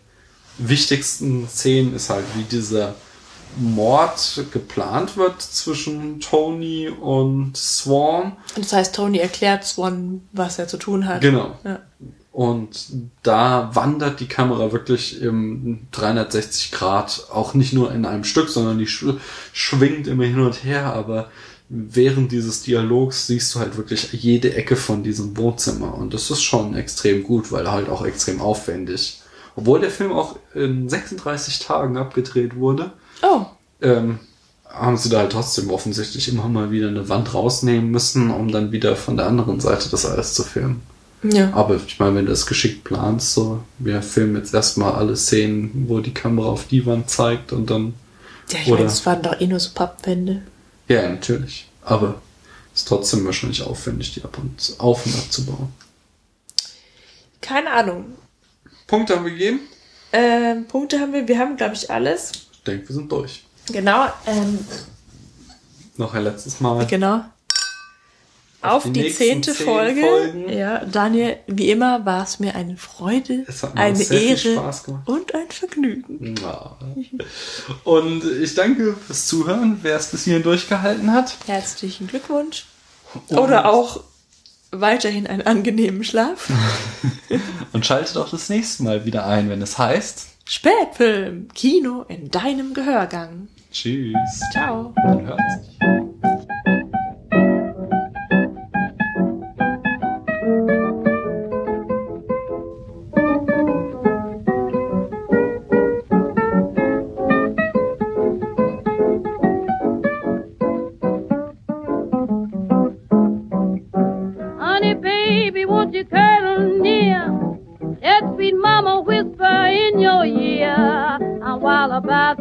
wichtigsten Szenen ist halt, wie dieser Mord geplant wird zwischen Tony und Swan. Und das heißt, Tony erklärt Swan, was er zu tun hat. Genau. Ja. Und da wandert die Kamera wirklich im 360 Grad, auch nicht nur in einem Stück, sondern die sch schwingt immer hin und her, aber während dieses Dialogs siehst du halt wirklich jede Ecke von diesem Wohnzimmer. Und das ist schon extrem gut, weil halt auch extrem aufwendig. Obwohl der Film auch in 36 Tagen abgedreht wurde, Oh, ähm, haben sie da halt trotzdem offensichtlich immer mal wieder eine Wand rausnehmen müssen, um dann wieder von der anderen Seite das alles zu filmen. Ja. Aber ich meine, wenn du das geschickt planst, so, wir filmen jetzt erstmal alle Szenen, wo die Kamera auf die Wand zeigt und dann. Ja, ich meine, es waren doch eh nur so Pappwände. Ja, natürlich. Aber ist trotzdem wahrscheinlich aufwendig, die ab und auf und abzubauen. Keine Ahnung. Punkte haben wir gegeben. Ähm, Punkte haben wir, wir haben, glaube ich, alles. Ich denke, wir sind durch. Genau, ähm, Noch ein letztes Mal. genau. Auf, die die, zehnte zehn Folge. Folgen. Ja, Daniel, wie immer war es mir eine Freude, Es hat mir eine Ehre Spaß gemacht. und ein Vergnügen. Ja. Und ich danke fürs Zuhören, wer es bis hierhin durchgehalten hat. Herzlichen Glückwunsch. Und- Oder auch weiterhin einen angenehmen Schlaf. Und schaltet auch das nächste Mal wieder ein, wenn es heißt. Spätfilm, Kino in deinem Gehörgang. Tschüss. Ciao. Man hört sich. Baby, won't you cuddle near? Let sweet mama whisper in your ear. I'm wild about